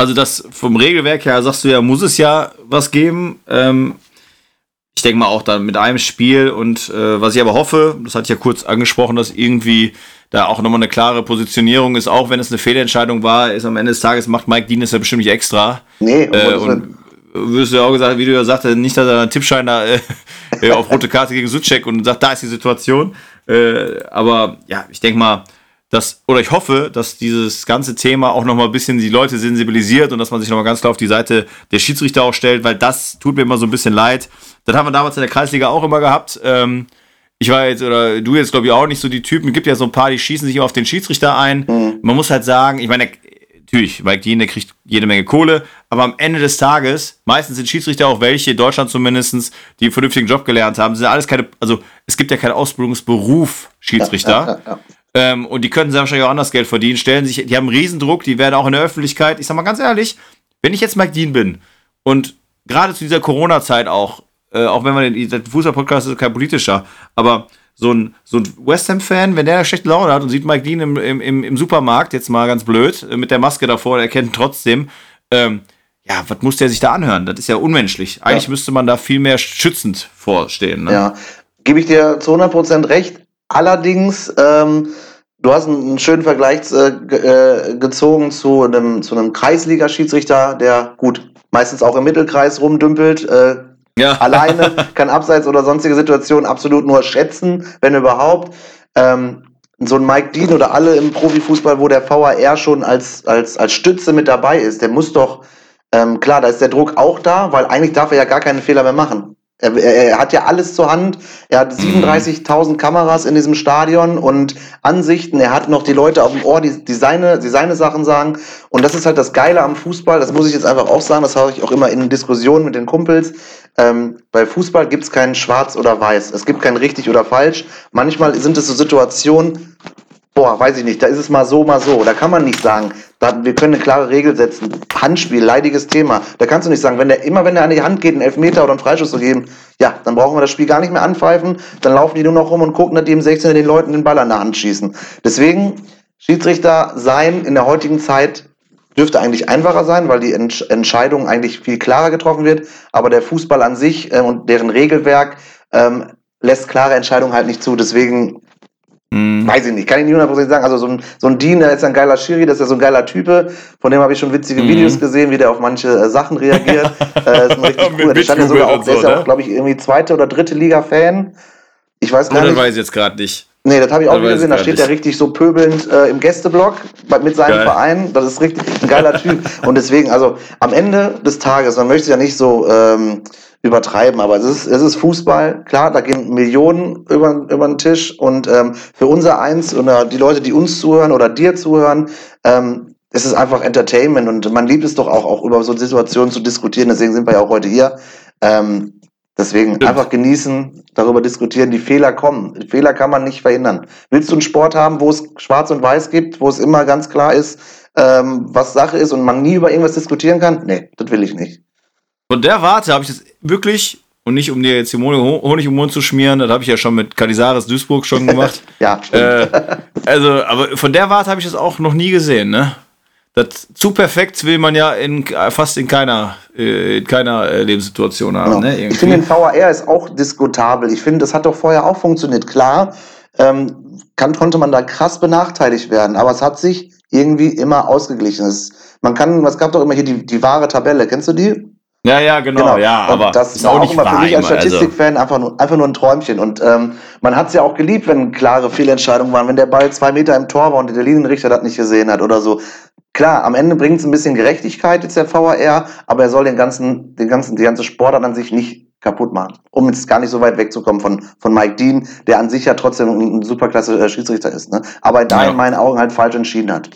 also das vom Regelwerk her sagst du ja, muss es ja was geben. Ähm, ich denke mal auch dann mit einem Spiel und äh, was ich aber hoffe, das hatte ich ja kurz angesprochen, dass irgendwie da auch nochmal eine klare Positionierung ist, auch wenn es eine Fehlentscheidung war, ist am Ende des Tages macht Mike Dean es ja bestimmt nicht extra. Nee, äh, und wirst du ja auch gesagt, wie du ja sagtest, nicht, dass er einen Tippschein da äh, äh auf rote Karte gegen Suchek und sagt, da ist die Situation. Äh, aber ja, ich denke mal, dass, oder ich hoffe, dass dieses ganze Thema auch nochmal ein bisschen die Leute sensibilisiert und dass man sich nochmal ganz klar auf die Seite der Schiedsrichter auch stellt, weil das tut mir immer so ein bisschen leid. Das haben wir damals in der Kreisliga auch immer gehabt. Ähm, ich war jetzt, oder du jetzt glaube ich auch nicht so die Typen, gibt ja so ein paar, die schießen sich immer auf den Schiedsrichter ein. Mhm. Man muss halt sagen, ich meine, natürlich, Mike Dean, der kriegt jede Menge Kohle, aber am Ende des Tages, meistens sind Schiedsrichter auch welche, in Deutschland zumindest, die einen vernünftigen Job gelernt haben, sind alles keine, also es gibt ja keinen Ausbildungsberuf Schiedsrichter. Ja, ja, ja, ähm, und die könnten wahrscheinlich auch anders Geld verdienen, stellen sich, die haben einen Riesendruck, die werden auch in der Öffentlichkeit, ich sag mal ganz ehrlich, wenn ich jetzt Mike Dean bin und gerade zu dieser Corona-Zeit auch, äh, auch wenn man den, Fußball-Podcast ist kein politischer, aber so ein, so ein West Ham-Fan, wenn der schlechte Laune hat und sieht Mike Dean im, im, im Supermarkt, jetzt mal ganz blöd, äh, mit der Maske davor, er kennt trotzdem, ähm, ja, was muss der sich da anhören? Das ist ja unmenschlich. Eigentlich ja. müsste man da viel mehr schützend vorstehen. Ne? Ja, gebe ich dir zu 100% recht. Allerdings, ähm, du hast einen, schönen Vergleich äh, äh, gezogen zu einem, zu einem Kreisliga-Schiedsrichter, der gut meistens auch im Mittelkreis rumdümpelt, äh, ja. Alleine kann abseits oder sonstige Situationen absolut nur schätzen, wenn überhaupt. Ähm, so ein Mike Dean oder alle im Profifußball, wo der VAR schon als, als, als Stütze mit dabei ist, der muss doch, ähm, klar, da ist der Druck auch da, weil eigentlich darf er ja gar keine Fehler mehr machen. Er, er, er, hat ja alles zur Hand. Er hat 37.000 Kameras in diesem Stadion und Ansichten. Er hat noch die Leute auf dem Ohr, die, die, seine, die seine Sachen sagen. Und das ist halt das Geile am Fußball. Das muss ich jetzt einfach auch sagen. Das habe ich auch immer in Diskussionen mit den Kumpels. Ähm, bei Fußball gibt es kein Schwarz oder Weiß. Es gibt kein richtig oder falsch. Manchmal sind es so Situationen, boah, weiß ich nicht, da ist es mal so, mal so. Da kann man nicht sagen, da, wir können eine klare Regel setzen. Handspiel, leidiges Thema. Da kannst du nicht sagen, wenn der immer, wenn der an die Hand geht, einen Elfmeter oder einen Freischuss zu geben, ja, dann brauchen wir das Spiel gar nicht mehr anpfeifen. Dann laufen die nur noch rum und gucken, dass die im 16. den Leuten den Ball an der Hand schießen. Deswegen, Schiedsrichter sein in der heutigen Zeit dürfte eigentlich einfacher sein, weil die Entsch Entscheidung eigentlich viel klarer getroffen wird. Aber der Fußball an sich äh, und deren Regelwerk ähm, lässt klare Entscheidungen halt nicht zu. Deswegen Mhm. Weiß ich nicht, kann ich nicht hundertprozentig sagen. Also so ein, so ein Dean, der ist ein geiler Schiri, das ist ja so ein geiler Type. Von dem habe ich schon witzige mhm. Videos gesehen, wie der auf manche äh, Sachen reagiert. äh, ist ein richtig cool. Der stand ja sogar auch, der ist ja auch, ne? glaube ich, irgendwie zweite oder dritte Liga-Fan. Ich weiß gar oh, nicht. Weiß ich jetzt gerade nicht. Nee, das habe ich auch gesehen. Da steht er richtig so pöbelnd äh, im Gästeblock mit seinem Geil. Verein. Das ist richtig ein geiler Typ. Und deswegen, also am Ende des Tages, man möchte ja nicht so ähm, übertreiben, aber es ist, es ist Fußball. Klar, da gehen Millionen über, über den Tisch. Und ähm, für unser Eins oder die Leute, die uns zuhören oder dir zuhören, ähm, es ist einfach Entertainment und man liebt es doch auch, auch über so Situationen zu diskutieren. Deswegen sind wir ja auch heute hier. Ähm, Deswegen Stimmt. einfach genießen, darüber diskutieren. Die Fehler kommen. Die Fehler kann man nicht verhindern. Willst du einen Sport haben, wo es Schwarz und Weiß gibt, wo es immer ganz klar ist, ähm, was Sache ist und man nie über irgendwas diskutieren kann? Nee, das will ich nicht. Von der Warte habe ich das wirklich, und nicht um dir jetzt die Honig im Mund zu schmieren, das habe ich ja schon mit Kalisaris Duisburg schon gemacht. ja, stimmt. Äh, also, aber von der Warte habe ich das auch noch nie gesehen, ne? das zu perfekt will man ja in, fast in keiner, äh, in keiner äh, Lebenssituation haben. Genau. Ne, ich finde, den VAR ist auch diskutabel. Ich finde, das hat doch vorher auch funktioniert. Klar, ähm, kann, konnte man da krass benachteiligt werden, aber es hat sich irgendwie immer ausgeglichen. Es, man kann, es gab doch immer hier die, die wahre Tabelle. Kennst du die? Ja, ja, genau, genau. ja, und aber das ist auch, auch immer für mich als also Statistikfan also. einfach, nur, einfach nur ein Träumchen. Und ähm, man hat es ja auch geliebt, wenn klare Fehlentscheidungen waren, wenn der Ball zwei Meter im Tor war und der Linienrichter das nicht gesehen hat oder so. Klar, am Ende bringt es ein bisschen Gerechtigkeit jetzt der VAR, aber er soll den ganzen, den ganzen, die ganze Sportart an sich nicht kaputt machen. Um jetzt gar nicht so weit wegzukommen von, von Mike Dean, der an sich ja trotzdem ein superklasse äh, Schiedsrichter ist, ne? Aber da ja. in meinen Augen halt falsch entschieden hat.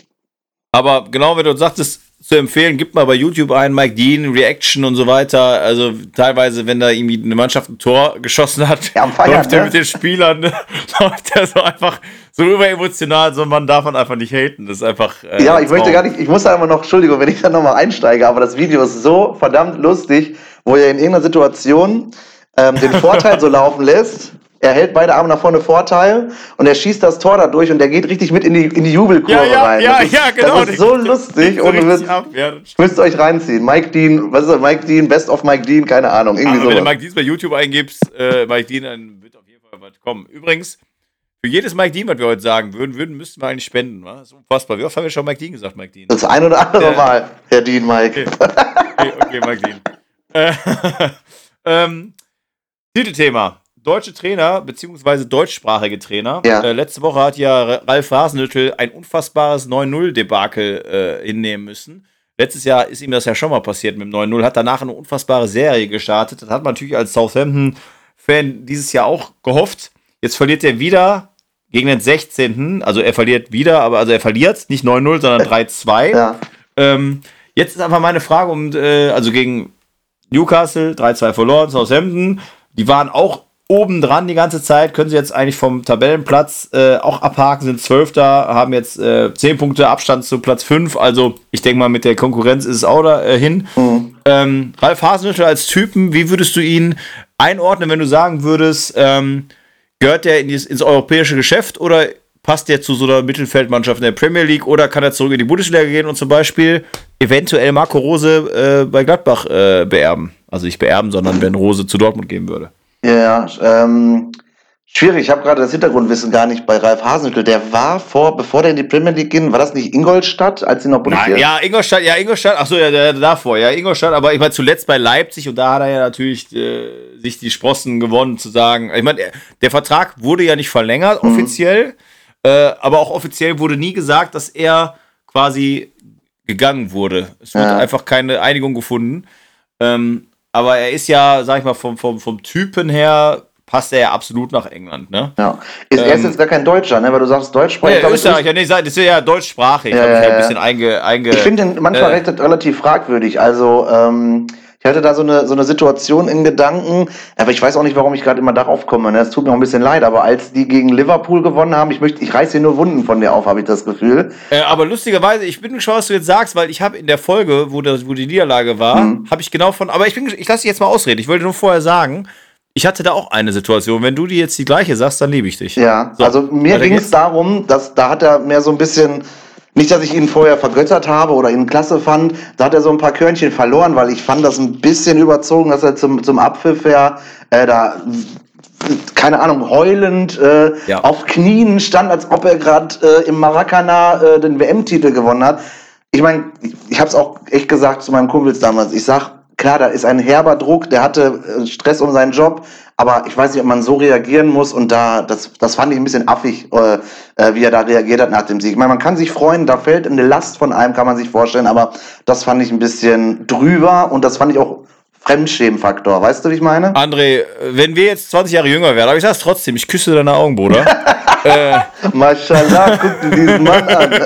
Aber genau, wie du sagtest, zu empfehlen, gibt mal bei YouTube ein, Mike Dean, Reaction und so weiter. Also teilweise, wenn da irgendwie eine Mannschaft ein Tor geschossen hat, ja, Feiern, läuft er ne? mit den Spielern, ne? läuft er so einfach so überemotional, so man darf man einfach nicht haten. Das ist einfach. Äh, ja, ich möchte gar nicht, ich muss da immer noch, Entschuldigung, wenn ich da nochmal einsteige, aber das Video ist so verdammt lustig, wo er in irgendeiner Situation ähm, den Vorteil so laufen lässt er hält beide Arme nach vorne Vorteil und er schießt das Tor dadurch und er geht richtig mit in die, in die Jubelkurve ja, ja, rein. Ja, ist, ja, genau. Das ist so lustig und so ja, müsst euch reinziehen. Mike Dean, was ist das? Mike Dean, Best of Mike Dean, keine Ahnung. Irgendwie so. Wenn du Mike Dean bei YouTube eingibst, äh, Mike Dean, dann wird auf jeden Fall was kommen. Übrigens, für jedes Mike Dean, was wir heute sagen würden, würden müssten wir eigentlich spenden. Was? Das ist unfassbar. Wie oft haben wir schon Mike Dean gesagt, Mike Dean? Das ein oder andere äh, Mal, Herr Dean, Mike. Okay, okay, okay Mike Dean. Äh, ähm, Titelthema deutsche Trainer, beziehungsweise deutschsprachige Trainer. Ja. Äh, letzte Woche hat ja Ralf Hasenhüttl ein unfassbares 9-0-Debakel äh, hinnehmen müssen. Letztes Jahr ist ihm das ja schon mal passiert mit dem 9-0, hat danach eine unfassbare Serie gestartet. Das hat man natürlich als Southampton-Fan dieses Jahr auch gehofft. Jetzt verliert er wieder gegen den 16. Also er verliert wieder, aber also er verliert nicht 9-0, sondern 3-2. Ja. Ähm, jetzt ist einfach meine Frage, um, äh, also gegen Newcastle, 3-2 verloren, Southampton, die waren auch oben dran die ganze Zeit, können sie jetzt eigentlich vom Tabellenplatz äh, auch abhaken, sind Zwölfter, haben jetzt äh, 10 Punkte Abstand zu Platz 5. Also ich denke mal, mit der Konkurrenz ist es auch dahin. Äh, mhm. Ähm, Ralf Hasenhüttl als Typen, wie würdest du ihn einordnen, wenn du sagen würdest, ähm, gehört der in ins, ins europäische Geschäft oder passt der zu so einer Mittelfeldmannschaft in der Premier League oder kann er zurück in die Bundesliga gehen und zum Beispiel eventuell Marco Rose äh, bei Gladbach äh, beerben? Also nicht beerben, sondern wenn Rose zu Dortmund gehen würde. Ja, ähm, schwierig. Ich habe gerade das Hintergrundwissen gar nicht bei Ralf Hasenhüttl. Der war vor, bevor der in die Premier League ging, war das nicht Ingolstadt, als sie noch Bundesliga? Ja, Ingolstadt, ja, Ingolstadt, ach so, ja, der, davor, ja, Ingolstadt, aber ich war zuletzt bei Leipzig und da hat er ja natürlich äh, sich die Sprossen gewonnen, zu sagen, ich meine, der, der, Vertrag wurde ja nicht verlängert, mhm. offiziell, äh, aber auch offiziell wurde nie gesagt, dass er quasi gegangen wurde. Es wurde ja. einfach keine Einigung gefunden. Ähm, aber er ist ja, sag ich mal, vom, vom, vom Typen her passt er ja absolut nach England, ne? Ja. Ist, ähm, er ist ähm, jetzt gar kein Deutscher, ne? Weil du sagst Deutschsprachig. Ja, Österreicher, nee, das ist ja deutschsprachig. Ja, ja, ja, ein bisschen einge, einge Ich finde ihn manchmal äh, relativ fragwürdig. Also, ähm, ich hatte da so eine, so eine Situation in Gedanken, aber ich weiß auch nicht, warum ich gerade immer darauf komme. Ne? Es tut mir auch ein bisschen leid, aber als die gegen Liverpool gewonnen haben, ich möchte, ich reiße hier nur Wunden von dir auf, habe ich das Gefühl. Äh, aber lustigerweise, ich bin gespannt, was du jetzt sagst, weil ich habe in der Folge, wo, das, wo die Niederlage war, mhm. habe ich genau von, aber ich bin, ich lasse dich jetzt mal ausreden. Ich wollte nur vorher sagen, ich hatte da auch eine Situation. Wenn du die jetzt die gleiche sagst, dann liebe ich dich. Ja, so, also mir ging es darum, dass da hat er mehr so ein bisschen nicht, dass ich ihn vorher vergöttert habe oder ihn klasse fand. Da hat er so ein paar Körnchen verloren, weil ich fand das ein bisschen überzogen, dass er zum, zum Abpfiff her äh, da keine Ahnung, heulend äh, ja. auf Knien stand, als ob er gerade äh, im Maracana äh, den WM-Titel gewonnen hat. Ich meine, ich, habe es auch echt gesagt zu meinen Kumpels damals. Ich sag, klar, da ist ein herber Druck, der hatte äh, Stress um seinen Job, aber ich weiß nicht, ob man so reagieren muss und da, das, das fand ich ein bisschen affig, äh, äh, wie er da reagiert hat nach dem Sieg. Ich meine, man kann sich freuen, da fällt eine Last von einem, kann man sich vorstellen, aber das fand ich ein bisschen drüber und das fand ich auch Fremdschämenfaktor. Weißt du, wie ich meine? André, wenn wir jetzt 20 Jahre jünger wären, aber ich sag's trotzdem, ich küsse deine Augen, Bruder. äh. Mashallah, guck dir diesen Mann an.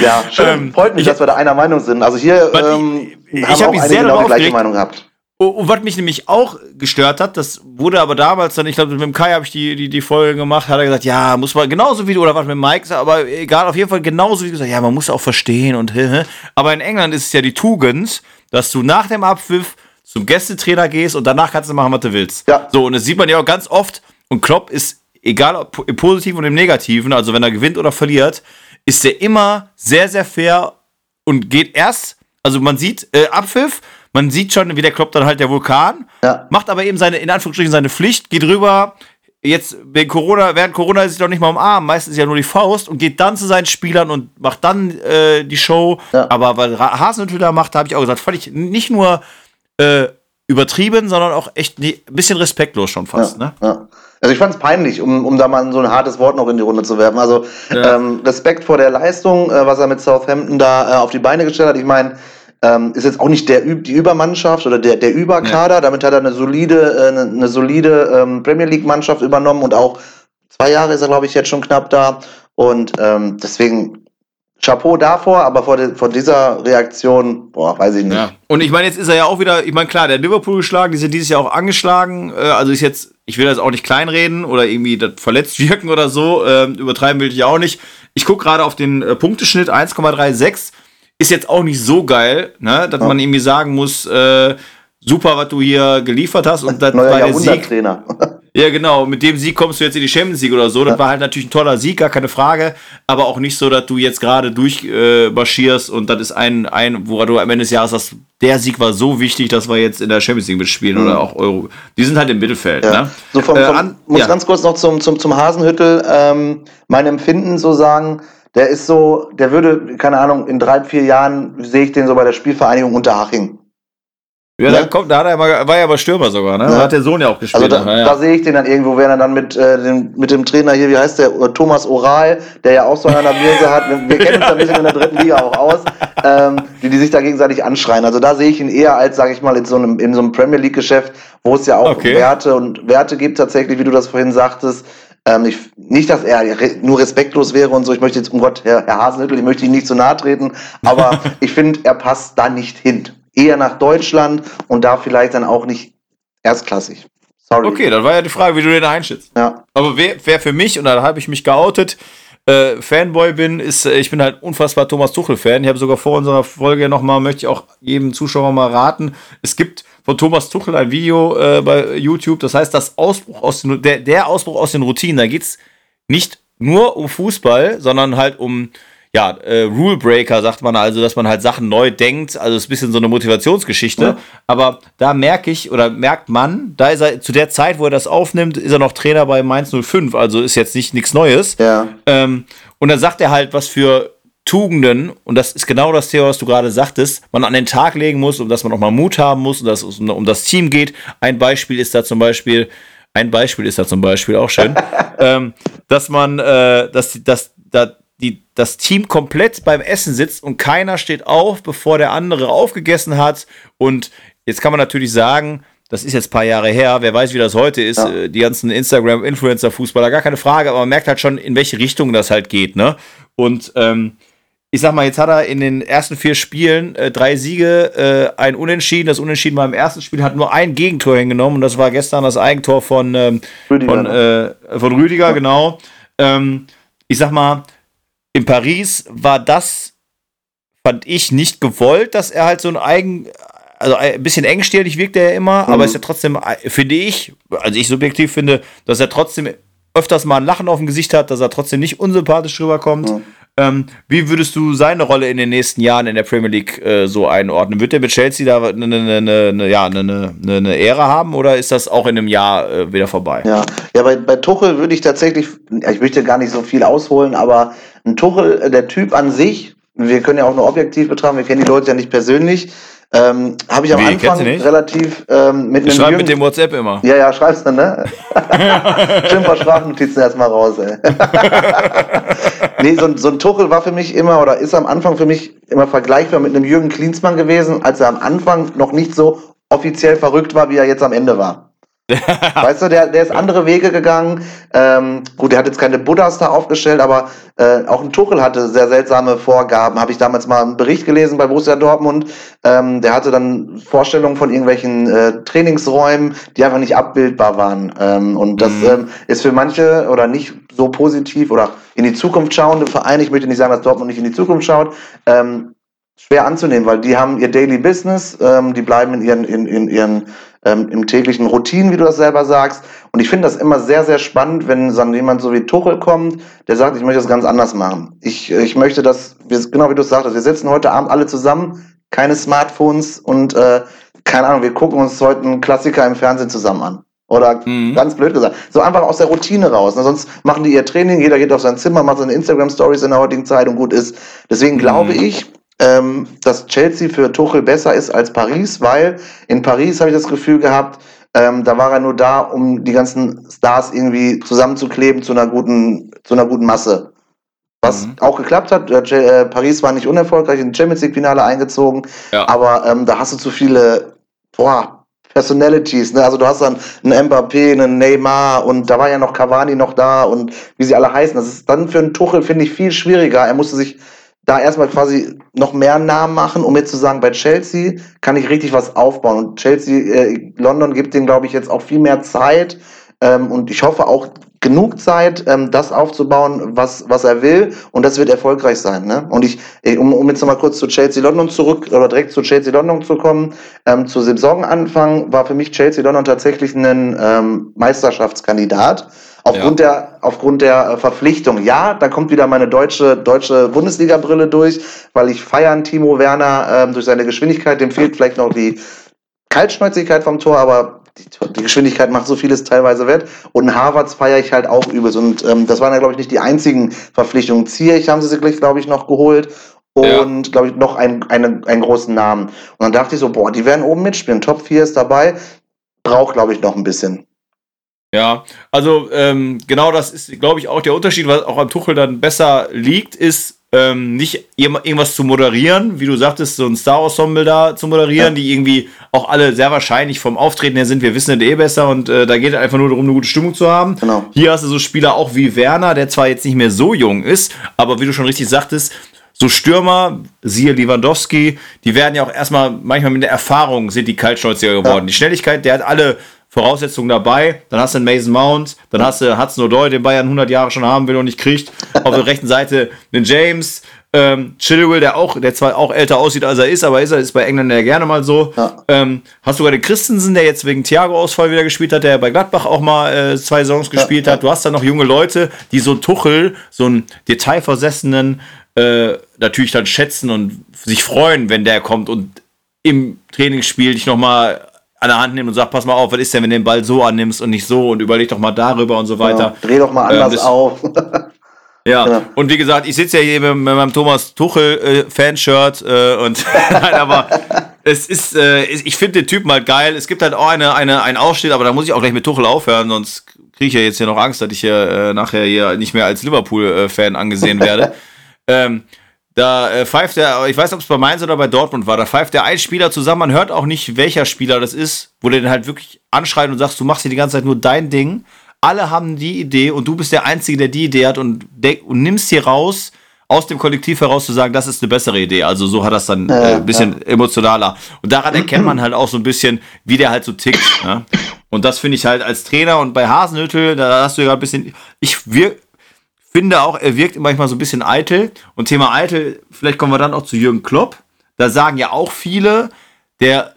ja, schön. Ähm, Freut mich, dass wir da einer Meinung sind. Also hier ähm, ich, ich haben hab auch einige genau die gleiche Meinung gehabt. Und was mich nämlich auch gestört hat, das wurde aber damals dann, ich glaube, mit dem Kai habe ich die, die, die Folge gemacht, hat er gesagt, ja, muss man genauso wie du, oder was mit Mike, aber egal, auf jeden Fall genauso wie gesagt, ja, man muss auch verstehen und, aber in England ist es ja die Tugend, dass du nach dem Abpfiff zum Gästetrainer gehst und danach kannst du machen, was du willst. Ja. So, und das sieht man ja auch ganz oft, und Klopp ist, egal im Positiven und im Negativen, also wenn er gewinnt oder verliert, ist er immer sehr, sehr fair und geht erst, also man sieht, äh, Abpfiff, man sieht schon, wie der Klopp dann halt der Vulkan, ja. macht aber eben seine, in Anführungsstrichen, seine Pflicht, geht rüber, jetzt wegen Corona, während Corona ist sich doch nicht mal umarmen, meistens ja nur die Faust und geht dann zu seinen Spielern und macht dann äh, die Show. Ja. Aber weil Hasenhüttl da macht, habe ich auch gesagt, fand ich nicht nur äh, übertrieben, sondern auch echt ein bisschen respektlos schon fast. Ja, ne? ja. Also ich fand es peinlich, um, um da mal so ein hartes Wort noch in die Runde zu werfen. Also ähm, Respekt vor der Leistung, äh, was er mit Southampton da äh, auf die Beine gestellt hat. Ich meine, ähm, ist jetzt auch nicht der, die Übermannschaft oder der, der Überkader. Ja. Damit hat er eine solide, äh, eine, eine solide ähm, Premier League-Mannschaft übernommen und auch zwei Jahre ist er, glaube ich, jetzt schon knapp da. Und ähm, deswegen Chapeau davor, aber vor, de, vor dieser Reaktion, boah, weiß ich nicht. Ja. Und ich meine, jetzt ist er ja auch wieder, ich meine, klar, der Liverpool geschlagen, die sind dieses Jahr auch angeschlagen. Äh, also ist jetzt, ich will das auch nicht kleinreden oder irgendwie verletzt wirken oder so. Äh, übertreiben will ich ja auch nicht. Ich gucke gerade auf den äh, Punkteschnitt 1,36 ist jetzt auch nicht so geil, ne, dass ja. man irgendwie sagen muss, äh, super, was du hier geliefert hast und das war der Sieg. Ja, genau. Mit dem Sieg kommst du jetzt in die Champions League oder so. Das ja. war halt natürlich ein toller Sieg, gar keine Frage. Aber auch nicht so, dass du jetzt gerade durchmarschierst äh, und das ist ein, ein, wo du am Ende des Jahres sagst, der Sieg war so wichtig, dass wir jetzt in der Champions League mitspielen mhm. oder auch Euro. Die sind halt im Mittelfeld. Ja. Ne? So vom, vom, äh, an, muss ja. ganz kurz noch zum, zum, zum Hasenhüttel ähm, mein Empfinden so sagen der ist so, der würde, keine Ahnung, in drei, vier Jahren sehe ich den so bei der Spielvereinigung Unterhaching. Ja, da, kommt, da hat er mal, war ja aber Stürmer sogar, ne? Ja. Da hat der Sohn ja auch gespielt. Also da, ja. da sehe ich den dann irgendwo, wenn er dann mit, äh, dem, mit dem Trainer hier, wie heißt der, Thomas Oral, der ja auch so eine Mirse hat, wir, wir kennen uns ein bisschen in der dritten Liga auch aus, ähm, die, die sich da gegenseitig anschreien. Also da sehe ich ihn eher als, sage ich mal, in so einem, in so einem Premier League-Geschäft, wo es ja auch okay. Werte und Werte gibt tatsächlich, wie du das vorhin sagtest, Ähm, ich, nicht, dass er nur respektlos wäre und so. Ich möchte jetzt, um Gott, Herr, Herr Hasenhüttl, ich möchte Ihnen nicht zu nahe treten, aber ich finde, er passt da nicht hin. Eher nach Deutschland und da vielleicht dann auch nicht erstklassig. Sorry. Okay, dann war ja die Frage, wie du den einschätzt. Ja. Aber wer, wer für mich, und da habe ich mich geoutet, äh, Fanboy bin, ist, äh, ich bin halt unfassbar Thomas Tuchel-Fan. Ich habe sogar vor unserer Folge nochmal, möchte ich auch jedem Zuschauer mal raten. Es gibt von Thomas Tuchel ein Video äh, bei YouTube, das heißt, das Ausbruch aus den, der, der Ausbruch aus den Routinen. Da geht es nicht nur um Fußball, sondern halt um ja, äh, Rule Breaker sagt man also, dass man halt Sachen neu denkt. Also ist ein bisschen so eine Motivationsgeschichte. Ja. Aber da merke ich oder merkt man, da ist er zu der Zeit, wo er das aufnimmt, ist er noch Trainer bei Mainz 05. Also ist jetzt nicht nichts Neues. Ja. Ähm, und dann sagt er halt, was für Tugenden, und das ist genau das Thema, was du gerade sagtest, man an den Tag legen muss, um dass man auch mal Mut haben muss und dass es um, um das Team geht. Ein Beispiel ist da zum Beispiel, ein Beispiel ist da zum Beispiel auch schön, ähm, dass man, äh, dass, dass, dass die, das Team komplett beim Essen sitzt und keiner steht auf, bevor der andere aufgegessen hat. Und jetzt kann man natürlich sagen, das ist jetzt ein paar Jahre her, wer weiß, wie das heute ist, ja. Äh, die ganzen Instagram-Influencer-Fußballer, gar keine Frage, aber man merkt halt schon, in welche Richtung das halt geht, ne? Und ähm, ich sag mal, jetzt hat er in den ersten vier Spielen äh, drei Siege, äh, ein Unentschieden. Das Unentschieden war im ersten Spiel, hat nur ein Gegentor hingenommen und das war gestern das Eigentor von, ähm, Rüdiger, von, ne? äh, von Rüdiger, ja. genau. Ähm, ich sag mal, in Paris war das, fand ich, nicht gewollt, dass er halt so ein eigen, also ein bisschen engstirnig wirkt er ja immer, mhm. aber ist ja trotzdem, finde ich, also ich subjektiv finde, dass er trotzdem öfters mal ein Lachen auf dem Gesicht hat, dass er trotzdem nicht unsympathisch rüberkommt. Mhm. Ähm, wie würdest du seine Rolle in den nächsten Jahren in der Premier League äh, so einordnen? Wird er mit Chelsea da eine, eine, eine, ja, eine, eine Ära haben oder ist das auch in einem Jahr äh, wieder vorbei? Ja, ja bei, bei Tuchel würde ich tatsächlich, ich möchte gar nicht so viel ausholen, aber ein Tuchel, äh, der Typ an sich, wir können ja auch nur objektiv betrachten, wir kennen die Leute ja nicht persönlich, ähm, Habe ich am Wie, Anfang relativ ähm, mit ich einem. mit dem WhatsApp immer. Ja, ja, schreibst du, ne? Schön paar Sprachnotizen erstmal raus, ey. nee, so, so ein Tuchel war für mich immer oder ist am Anfang für mich immer vergleichbar mit einem Jürgen Klinsmann gewesen, als er am Anfang noch nicht so offiziell verrückt war, wie er jetzt am Ende war. weißt du, der, der ist andere Wege gegangen. Ähm, gut, der hat jetzt keine Buddhas da aufgestellt, aber äh, auch ein Tuchel hatte sehr seltsame Vorgaben. Habe ich damals mal einen Bericht gelesen bei Borussia Dortmund. Ähm, der hatte dann Vorstellungen von irgendwelchen äh, Trainingsräumen, die einfach nicht abbildbar waren. Ähm, und das mhm. ähm, ist für manche oder nicht so positiv oder in die Zukunft schauende Vereine, ich möchte nicht sagen, dass Dortmund nicht in die Zukunft schaut, ähm, schwer anzunehmen, weil die haben ihr Daily Business, ähm, die bleiben in ihren, in, in ihren ähm, im täglichen Routinen, wie du das selber sagst. Und ich finde das immer sehr, sehr spannend, wenn dann jemand so wie Tuchel kommt, der sagt, ich möchte das ganz anders machen. Ich, ich möchte das, genau wie du es sagtest, wir sitzen heute Abend alle zusammen, keine Smartphones und äh, keine Ahnung, wir gucken uns heute einen Klassiker im Fernsehen zusammen an. Oder mhm. ganz blöd gesagt, so einfach aus der Routine raus. Ne? Sonst machen die ihr Training, jeder geht auf sein Zimmer, macht seine Instagram-Stories in der heutigen Zeit und gut ist. Deswegen glaube mhm. ich, ähm, dass Chelsea für Tuchel besser ist als Paris, weil in Paris habe ich das Gefühl gehabt, ähm, da war er nur da, um die ganzen Stars irgendwie zusammenzukleben zu einer guten, zu einer guten Masse. Was mhm. auch geklappt hat. Äh, Paris war nicht unerfolgreich in Champions League Finale eingezogen, ja. aber ähm, da hast du zu viele boah, Personalities. Ne? Also du hast dann einen Mbappé, einen Neymar und da war ja noch Cavani noch da und wie sie alle heißen. Das ist dann für einen Tuchel, finde ich, viel schwieriger. Er musste sich da erstmal quasi noch mehr Namen machen, um jetzt zu sagen, bei Chelsea kann ich richtig was aufbauen. Und Chelsea, äh, London gibt dem, glaube ich, jetzt auch viel mehr Zeit. Ähm, und ich hoffe auch genug Zeit, ähm, das aufzubauen, was, was er will. Und das wird erfolgreich sein. Ne? Und ich, um, um jetzt nochmal kurz zu Chelsea London zurück oder direkt zu Chelsea London zu kommen, ähm, zu Saisonanfang war für mich Chelsea London tatsächlich ein ähm, Meisterschaftskandidat. Aufgrund ja. der, aufgrund der äh, Verpflichtung. Ja, da kommt wieder meine deutsche, deutsche Bundesliga-Brille durch, weil ich feiern Timo Werner ähm, durch seine Geschwindigkeit. Dem fehlt vielleicht noch die Kaltschnäuzigkeit vom Tor, aber die, die, Geschwindigkeit macht so vieles teilweise wett. Und Harvards feiere ich halt auch übel. Und ähm, das waren ja, glaube ich, nicht die einzigen Verpflichtungen. Zierich haben sie sich, glaube ich, noch geholt. Und, ja. glaube ich, noch einen, einen, einen großen Namen. Und dann dachte ich so, boah, die werden oben mitspielen. Top 4 ist dabei. Braucht, glaube ich, noch ein bisschen. Ja, also ähm, genau das ist, glaube ich, auch der Unterschied, was auch am Tuchel dann besser liegt, ist ähm, nicht irgendwas zu moderieren, wie du sagtest, so ein Star-Ensemble da zu moderieren, ja. die irgendwie auch alle sehr wahrscheinlich vom Auftreten her sind, wir wissen es eh besser und äh, da geht es einfach nur darum, eine gute Stimmung zu haben. Genau. Hier hast du so Spieler auch wie Werner, der zwar jetzt nicht mehr so jung ist, aber wie du schon richtig sagtest, so Stürmer, siehe Lewandowski, die werden ja auch erstmal manchmal mit der Erfahrung sind die kaltschnäuziger geworden. Ja. Die Schnelligkeit, der hat alle Voraussetzungen dabei. Dann hast du einen Mason Mount, dann hast du Hudson O'Doy, den Bayern 100 Jahre schon haben will und nicht kriegt. Auf der rechten Seite einen James, ähm, Chilwell, der auch, der zwar auch älter aussieht als er ist, aber ist er ist bei England ja gerne mal so. Ja. Ähm, hast sogar den Christensen, der jetzt wegen Thiago-Ausfall wieder gespielt hat, der bei Gladbach auch mal äh, zwei Saisons gespielt ja, hat. Du hast dann noch junge Leute, die so einen Tuchel, so einen detailversessenen, äh, natürlich dann schätzen und sich freuen, wenn der kommt und im Trainingsspiel dich nochmal an der Hand nimmt und sagt, pass mal auf, was ist denn, wenn du den Ball so annimmst und nicht so und überleg doch mal darüber und so weiter. Ja, dreh doch mal anders ähm, auf. ja, genau. und wie gesagt, ich sitze ja hier mit, mit meinem Thomas Tuchel äh, Fanshirt äh, und aber es ist, äh, ich finde den Typen halt geil. Es gibt halt auch eine, eine, einen Ausschnitt, aber da muss ich auch gleich mit Tuchel aufhören, sonst kriege ich ja jetzt hier noch Angst, dass ich hier äh, nachher hier nicht mehr als Liverpool-Fan angesehen werde. ähm, da äh, pfeift er, ich weiß nicht, ob es bei Mainz oder bei Dortmund war, da pfeift der ein Spieler zusammen, man hört auch nicht, welcher Spieler das ist, wo der den halt wirklich anschreit und sagst, du machst hier die ganze Zeit nur dein Ding. Alle haben die Idee und du bist der Einzige, der die Idee hat und, und nimmst hier raus, aus dem Kollektiv heraus zu sagen, das ist eine bessere Idee. Also so hat das dann äh, ein bisschen ja. emotionaler. Und daran erkennt man halt auch so ein bisschen, wie der halt so tickt. Ne? Und das finde ich halt als Trainer und bei Hasenhüttel, da hast du ja ein bisschen, ich wir, finde auch, er wirkt manchmal so ein bisschen eitel. Und Thema eitel, vielleicht kommen wir dann auch zu Jürgen Klopp. Da sagen ja auch viele, der,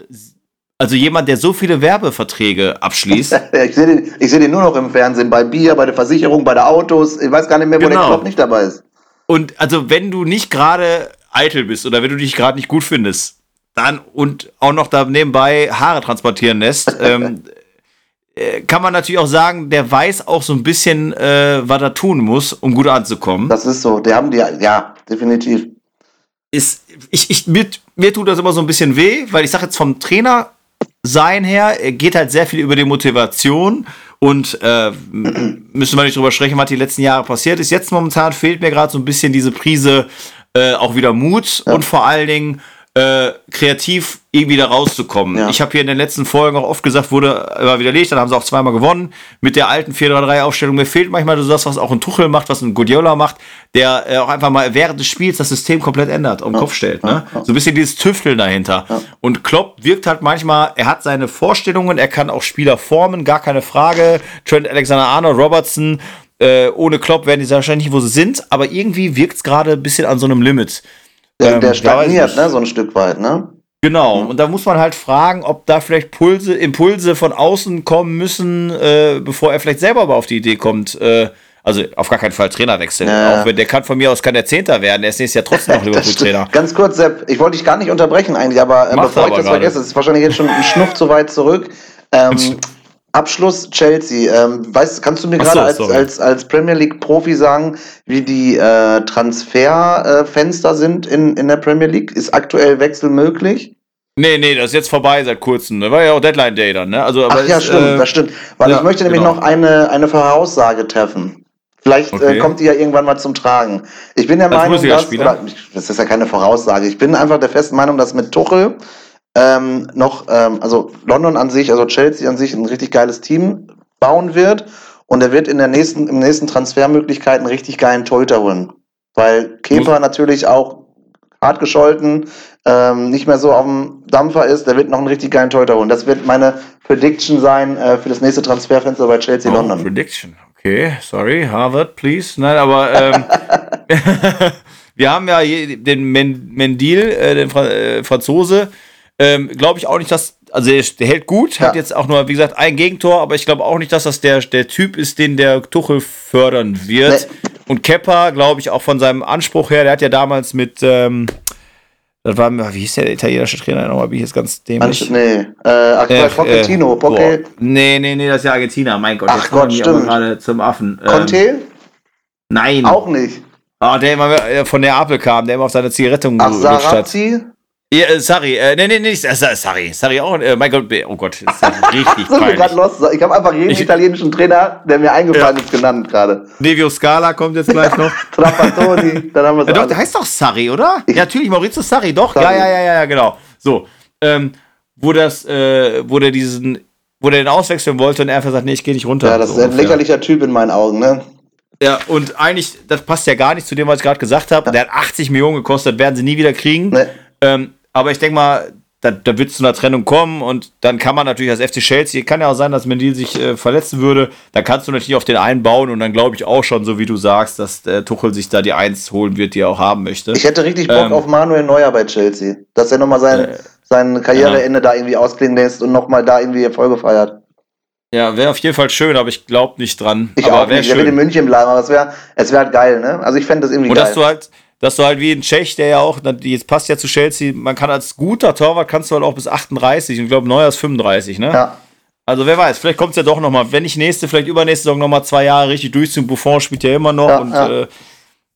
also jemand, der so viele Werbeverträge abschließt. ich sehe den, seh den nur noch im Fernsehen, bei Bier, bei der Versicherung, bei der Autos. Ich weiß gar nicht mehr, wo genau. der Klopp nicht dabei ist. Und also, wenn du nicht gerade eitel bist oder wenn du dich gerade nicht gut findest, dann und auch noch da nebenbei Haare transportieren lässt, ähm, äh, kann man natürlich auch sagen, der weiß auch so ein bisschen, äh, was er tun muss, um gut anzukommen. Das ist so, der haben die, ja, definitiv. Ist, ich, ich, mir, mir tut das immer so ein bisschen weh, weil ich sage jetzt vom Trainer sein her, er geht halt sehr viel über die Motivation und äh, müssen wir nicht drüber sprechen, was die letzten Jahre passiert ist. Jetzt momentan fehlt mir gerade so ein bisschen diese Prise, äh, auch wieder Mut ja. und vor allen Dingen äh, kreativ irgendwie da rauszukommen. Ja. Ich habe hier in den letzten Folgen auch oft gesagt, wurde immer widerlegt, dann haben sie auch zweimal gewonnen mit der alten 4-3-3-Aufstellung. Mir fehlt manchmal so das, was auch ein Tuchel macht, was ein Guardiola macht, der äh, auch einfach mal während des Spiels das System komplett ändert, auf den ja. Kopf stellt. Ne? Ja. So ein bisschen dieses Tüfteln dahinter. Und Klopp wirkt halt manchmal, er hat seine Vorstellungen, er kann auch Spieler formen, gar keine Frage. Trent Alexander-Arnold, Robertson, äh, ohne Klopp werden die wahrscheinlich nicht, wo sie sind, aber irgendwie wirkt es gerade ein bisschen an so einem Limit. Der, ähm, der stagniert, ne, so ein Stück weit, ne? Genau, und da muss man halt fragen, ob da vielleicht Pulse, Impulse von außen kommen müssen, äh, bevor er vielleicht selber aber auf die Idee kommt. Äh, also auf gar keinen Fall Trainer wechseln. Ja. Auch wenn der kann von mir aus kann der Zehnter werden, der ist nächstes Jahr trotzdem noch Liverpool-Trainer. Ganz kurz, Sepp, ich wollte dich gar nicht unterbrechen eigentlich, aber äh, bevor aber ich das gerade. vergesse, es ist wahrscheinlich jetzt schon ein Schnuff zu weit zurück. Ähm, Abschluss Chelsea. Ähm, weißt, kannst du mir gerade als, als, als Premier League Profi sagen, wie die äh, Transferfenster äh, sind in, in der Premier League? Ist aktuell Wechsel möglich? Nee, nee, das ist jetzt vorbei seit kurzem. Da war ja auch Deadline Day dann, ne? Also, Ach ja, ist, stimmt, äh, das stimmt. Weil ja, ich möchte nämlich genau. noch eine, eine Voraussage treffen. Vielleicht äh, okay. äh, kommt die ja irgendwann mal zum Tragen. Ich bin der Meinung, dass, oder, das ist ja keine Voraussage, ich bin einfach der festen Meinung, dass mit Tuchel ähm, noch, ähm, also London an sich, also Chelsea an sich ein richtig geiles Team bauen wird und er wird in der nächsten, im nächsten Transfermöglichkeiten richtig geilen Torhüter holen. Weil Kepa Muss natürlich auch hart gescholten, ähm, nicht mehr so auf dem Dampfer ist, der wird noch einen richtig geilen Torhüter holen. Das wird meine Prediction sein äh, für das nächste Transferfenster bei Chelsea oh, London. Prediction, okay, sorry, Harvard, please. Nein, aber ähm, wir haben ja den Mendil, äh, den Fra äh, Franzose, ähm, glaube ich auch nicht, dass. Also der, der hält gut, ja. hat jetzt auch nur, wie gesagt, ein Gegentor, aber ich glaube auch nicht, dass das der, der Typ ist, den der Tuchel fördern wird. Nee. Und Kepper, glaube ich, auch von seinem Anspruch her, der hat ja damals mit, ähm, das war, wie hieß der italienische Trainer nochmal, bin ich jetzt ganz dämlich. Nee, äh, ach, äh, Pochettino, äh, Nee, nee, nee, das ist ja Argentina, mein Gott. Ach Gott, stimmt. gerade zum Affen. Conte? Ähm, nein. Auch nicht. Ah, der immer von Neapel kam, der immer auf seine Zigarette gelutscht hat. Sarazzi? Ja, äh, sorry, äh, nee, nee, nicht, äh, sorry, sorry, auch, äh, mein Gott, oh Gott, ist ja richtig so peinlich. Lost. Ich habe einfach jeden ich, italienischen Trainer, der mir eingefallen ja. ist, genannt gerade. Nevio Scala kommt jetzt gleich noch. Trapattoni, dann haben wir es Doch, der heißt doch Sarri, oder? Ich, ja, natürlich, Maurizio Sarri, doch, Sarri. ja, ja, ja, ja, genau. So, ähm, wo das, äh, wo der diesen, wo der den auswechseln wollte und er einfach sagt, nee, ich gehe nicht runter. Ja, das so ist ein ungefähr. lächerlicher Typ in meinen Augen, ne? Ja, und eigentlich, das passt ja gar nicht zu dem, was ich gerade gesagt habe. Ja. Der hat 80 Millionen gekostet, werden sie nie wieder kriegen. Nee. Ähm, aber ich denke mal, da, da wird es zu einer Trennung kommen und dann kann man natürlich als FC Chelsea, kann ja auch sein, dass Mendil sich äh, verletzen würde, dann kannst du natürlich auf den einen bauen und dann glaube ich auch schon, so wie du sagst, dass der Tuchel sich da die Eins holen wird, die er auch haben möchte. Ich hätte richtig Bock ähm, auf Manuel Neuer bei Chelsea, dass er nochmal sein, äh, sein Karriereende ja. da irgendwie ausklingen lässt und nochmal da irgendwie Erfolge feiert. Ja, wäre auf jeden Fall schön, aber ich glaube nicht dran. Ich aber auch nicht. Schön. Der wird in München bleiben, aber es wäre es wär halt geil, ne? Also ich fände das irgendwie und geil. Dass du halt, dass du halt wie ein Tschech, der ja auch, jetzt passt ja zu Chelsea, man kann als guter Torwart kannst du halt auch bis 38 und ich glaube Neuer ist 35, ne? Ja. Also wer weiß, vielleicht kommt es ja doch nochmal, wenn nicht nächste, vielleicht übernächste Saison nochmal zwei Jahre richtig durchziehen. Buffon spielt ja immer noch ja, und ja. äh,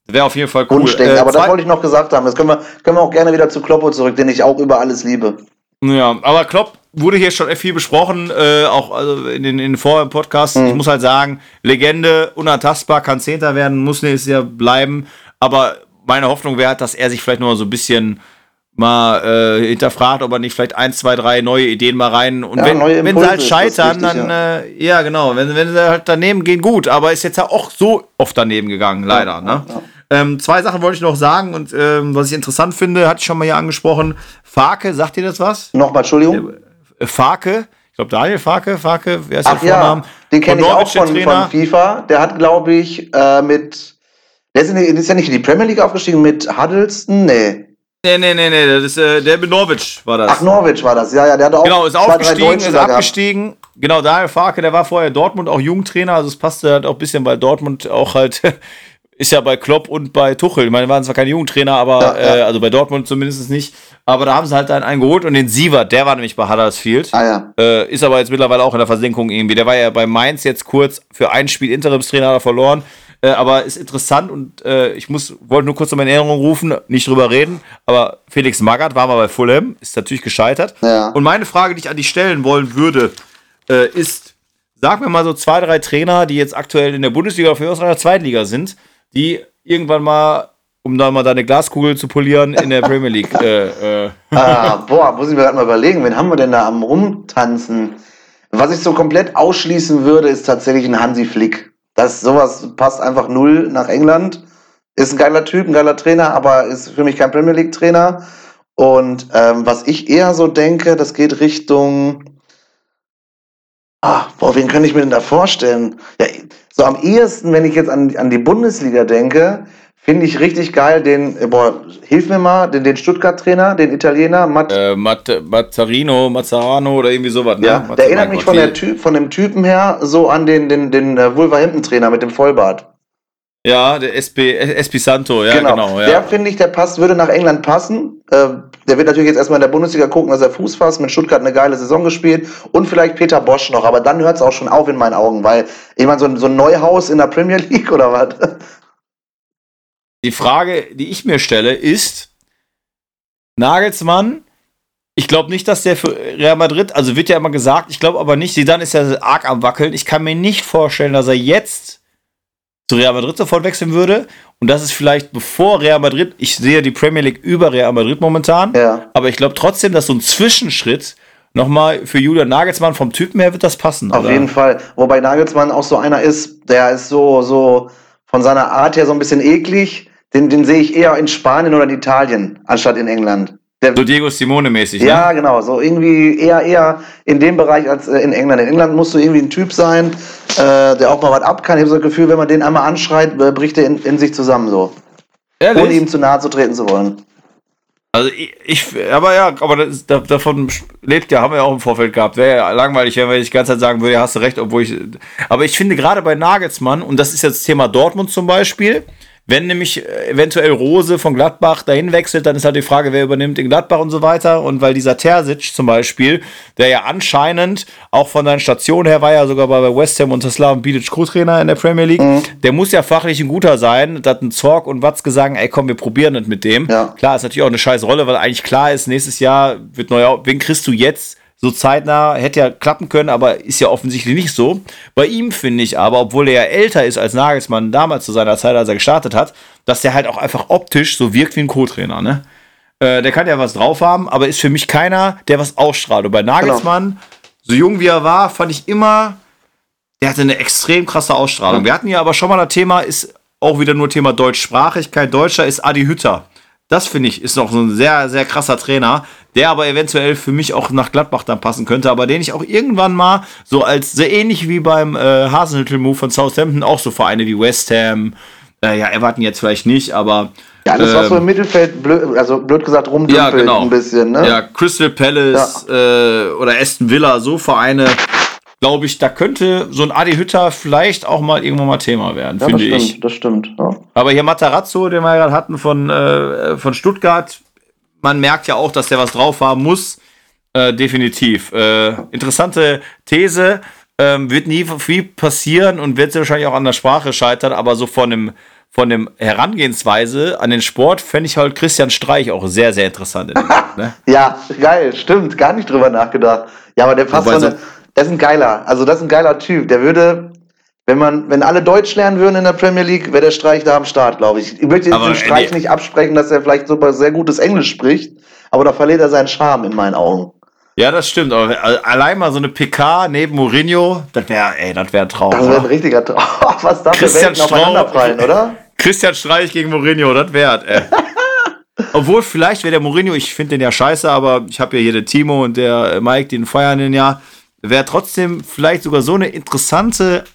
wäre auf jeden Fall cool. Äh, aber das wollte ich noch gesagt haben. Das können wir, können wir auch gerne wieder zu Kloppo zurück, den ich auch über alles liebe. Ja, aber Klopp wurde hier schon viel besprochen, äh, auch also in den, in den vorherigen Podcasts. Mhm. Ich muss halt sagen, Legende, unantastbar, kann Zehnter werden, muss nächstes Jahr bleiben. Aber meine Hoffnung wäre, dass er sich vielleicht noch so ein bisschen mal äh, hinterfragt, ob er nicht vielleicht eins, zwei, drei neue Ideen mal rein und ja, wenn, wenn sie halt scheitern, wichtig, dann ja. Äh, ja. genau, wenn, wenn sie halt daneben gehen, gut, aber ist jetzt ja auch so oft daneben gegangen, leider. Ja, ne? Ähm, zwei Sachen wollte ich noch sagen und ähm, was ich interessant finde, hatte ich schon mal hier angesprochen. Farke, sagt ihr das was? Nochmal, Entschuldigung. Äh, Farke, ich glaube Daniel Farke, Farke, wer ist Ach, der Vorname? Ja, den kenne ich auch von, von, FIFA. Der hat, glaube ich, äh, mit der ist, in, ist ja nicht in die Premier League aufgestiegen mit Huddleston? Nee. Nee, nee, nee, nee, das ist, äh, der mit Norwich war das. Ach, Norwich war das, ja, ja, der hat auch. Genau, ist aufgestiegen, ist abgestiegen. Gehabt. Genau, Daniel Farke, der war vorher Dortmund auch Jugendtrainer, also es passte halt auch ein bisschen, weil Dortmund auch halt ist ja bei Klopp und bei Tuchel. Ich meine, waren zwar keine Jugendtrainer, aber ja, ja. Äh, also bei Dortmund zumindest nicht. Aber da haben sie halt dann einen geholt und den Sievert, der war nämlich bei Huddersfield. Ah, ja. Äh, ist aber jetzt mittlerweile auch in der Versenkung irgendwie. Der war ja bei Mainz jetzt kurz für ein Spiel Interimstrainer verloren. Äh, aber ist interessant und äh, ich muss, wollte nur kurz um meine Erinnerung rufen, nicht drüber reden, aber Felix Magath war mal bei Fulham, ist natürlich gescheitert. Ja. Und meine Frage, die ich an dich stellen wollen würde, äh, ist, sag mir mal so zwei, drei Trainer, die jetzt aktuell in der Bundesliga oder für in der Zweitliga sind, die irgendwann mal um da mal deine Glaskugel zu polieren in der Premier League. Äh, äh. Ah, boah, muss ich mir gerade mal überlegen, wen haben wir denn da am Rumtanzen? Was ich so komplett ausschließen würde, ist tatsächlich ein Hansi Flick. Das sowas passt einfach null nach England. Ist ein geiler Typ, ein geiler Trainer, aber ist für mich kein Premier League Trainer. Und ähm, was ich eher so denke, das geht Richtung. Ah, boah, wen könnte ich mir denn da vorstellen? Ja, so am ehesten, wenn ich jetzt an, an die Bundesliga denke, Finde ich richtig geil, den, äh, boah, hilf mir mal, den, den Stuttgart-Trainer, den Italiener, Matt. Äh, Matt Mazzarino, Mazzarano oder irgendwie sowas, ne? Ja, der erinnert mich von, der typ, von dem Typen her so an den, den, den äh, Wolverhampton-Trainer mit dem Vollbart. Ja, der SP, SP Santo, ja, genau. genau ja. Der finde ich, der passt, würde nach England passen. Äh, der wird natürlich jetzt erstmal in der Bundesliga gucken, dass er Fuß fasst, mit Stuttgart eine geile Saison gespielt und vielleicht Peter Bosch noch, aber dann hört es auch schon auf in meinen Augen, weil ich meine, so, so ein Neuhaus in der Premier League oder was? Die Frage, die ich mir stelle, ist, Nagelsmann, ich glaube nicht, dass der für Real Madrid, also wird ja immer gesagt, ich glaube aber nicht, Zidane ist ja arg am Wackeln. Ich kann mir nicht vorstellen, dass er jetzt zu Real Madrid sofort wechseln würde. Und das ist vielleicht bevor Real Madrid, ich sehe die Premier League über Real Madrid momentan, ja. aber ich glaube trotzdem, dass so ein Zwischenschritt nochmal für Julian Nagelsmann vom Typen her wird das passen. Auf oder? jeden Fall. Wobei Nagelsmann auch so einer ist, der ist so, so von seiner Art her so ein bisschen eklig den, den sehe ich eher in Spanien oder in Italien, anstatt in England. Der, so Diego Simone-mäßig, ne? Ja, genau. So irgendwie eher, eher in dem Bereich als äh, in England. In England musst du irgendwie ein Typ sein, äh, der auch mal was ab kann. Ich habe so das Gefühl, wenn man den einmal anschreit, äh, bricht er in, in sich zusammen so. Ehrlich? Ohne ihm zu nahe zu treten zu wollen. Also ich, ich aber ja, aber das, davon lebt ja, haben wir ja auch im Vorfeld gehabt. Wäre ja langweilig, wenn ich die ganze Zeit sagen würde, ja, hast du recht, obwohl ich. Aber ich finde gerade bei Nagelsmann, und das ist jetzt Thema Dortmund zum Beispiel, Wenn nämlich äh, eventuell Rose von Gladbach dahin wechselt, dann ist halt die Frage, wer übernimmt in Gladbach und so weiter. Und weil dieser Terzic zum Beispiel, der ja anscheinend auch von seinen Stationen her war ja sogar bei West Ham und Slaven Bilic Co-Trainer in der Premier League, mhm. der muss ja fachlich ein guter sein. Da hat ein Zorg und Watzke sagen, ey komm, wir probieren das mit dem. Ja. Klar, ist natürlich auch eine scheiß Rolle, weil eigentlich klar ist, nächstes Jahr wird neu, wen kriegst du jetzt? So zeitnah hätte ja klappen können, aber ist ja offensichtlich nicht so. Bei ihm finde ich aber, obwohl er ja älter ist als Nagelsmann damals zu seiner Zeit, als er gestartet hat, dass der halt auch einfach optisch so wirkt wie ein Co-Trainer, ne? Äh, der kann ja was drauf haben, aber ist für mich keiner, der was ausstrahlt. Und bei Nagelsmann, genau. so jung wie er war, fand ich immer, der hatte eine extrem krasse Ausstrahlung. Wir hatten ja aber schon mal das Thema, ist auch wieder nur Thema Deutschsprachigkeit. Deutscher ist Adi Hütter. Das finde ich ist noch so ein sehr, sehr krasser Trainer, der aber eventuell für mich auch nach Gladbach dann passen könnte, aber den ich auch irgendwann mal so als sehr ähnlich wie beim äh, Hasenhüttel-Move von Southampton auch so Vereine wie West Ham, äh, ja, erwarten jetzt vielleicht nicht, aber. Ja, das ähm, war so im Mittelfeld, blöd, also blöd gesagt, rumdümpelt ja, genau. ein bisschen, ne? Ja, Crystal Palace ja. Äh, oder Aston Villa, so Vereine glaube ich, da könnte so ein Adi Hütter vielleicht auch mal irgendwann mal Thema werden, ja, finde ich. Das stimmt, ja. Aber hier Matarazzo, den wir gerade hatten von, äh, von Stuttgart, man merkt ja auch, dass der was drauf haben muss. Äh, definitiv. Äh, interessante These. Ähm, wird nie viel passieren und wird wahrscheinlich auch an der Sprache scheitern, aber so von dem, von dem Herangehensweise an den Sport fände ich halt Christian Streich auch sehr, sehr interessant. Dem, ne? ja, geil, stimmt. Gar nicht drüber nachgedacht. Ja, aber der passt so eine, das ist ein geiler, also das ist ein geiler Typ. Der würde, wenn man, wenn alle Deutsch lernen würden in der Premier League, wäre der Streich da am Start, glaube ich. Ich möchte dem Streich nicht absprechen, dass er vielleicht super sehr gutes Englisch spricht, aber da verliert er seinen Charme in meinen Augen. Ja, das stimmt. Aber allein mal so eine PK neben Mourinho, das wäre, ey, das wäre ein Traum. Das wäre ein richtiger Traum. Was da für Welten aufeinanderprallen, oder? Christian Streich gegen Mourinho, das wäre, ey. Obwohl, vielleicht wäre der Mourinho, ich finde den ja scheiße, aber ich habe ja hier den Timo und der Mike, den feiern den ja wäre trotzdem vielleicht sogar so eine interessante.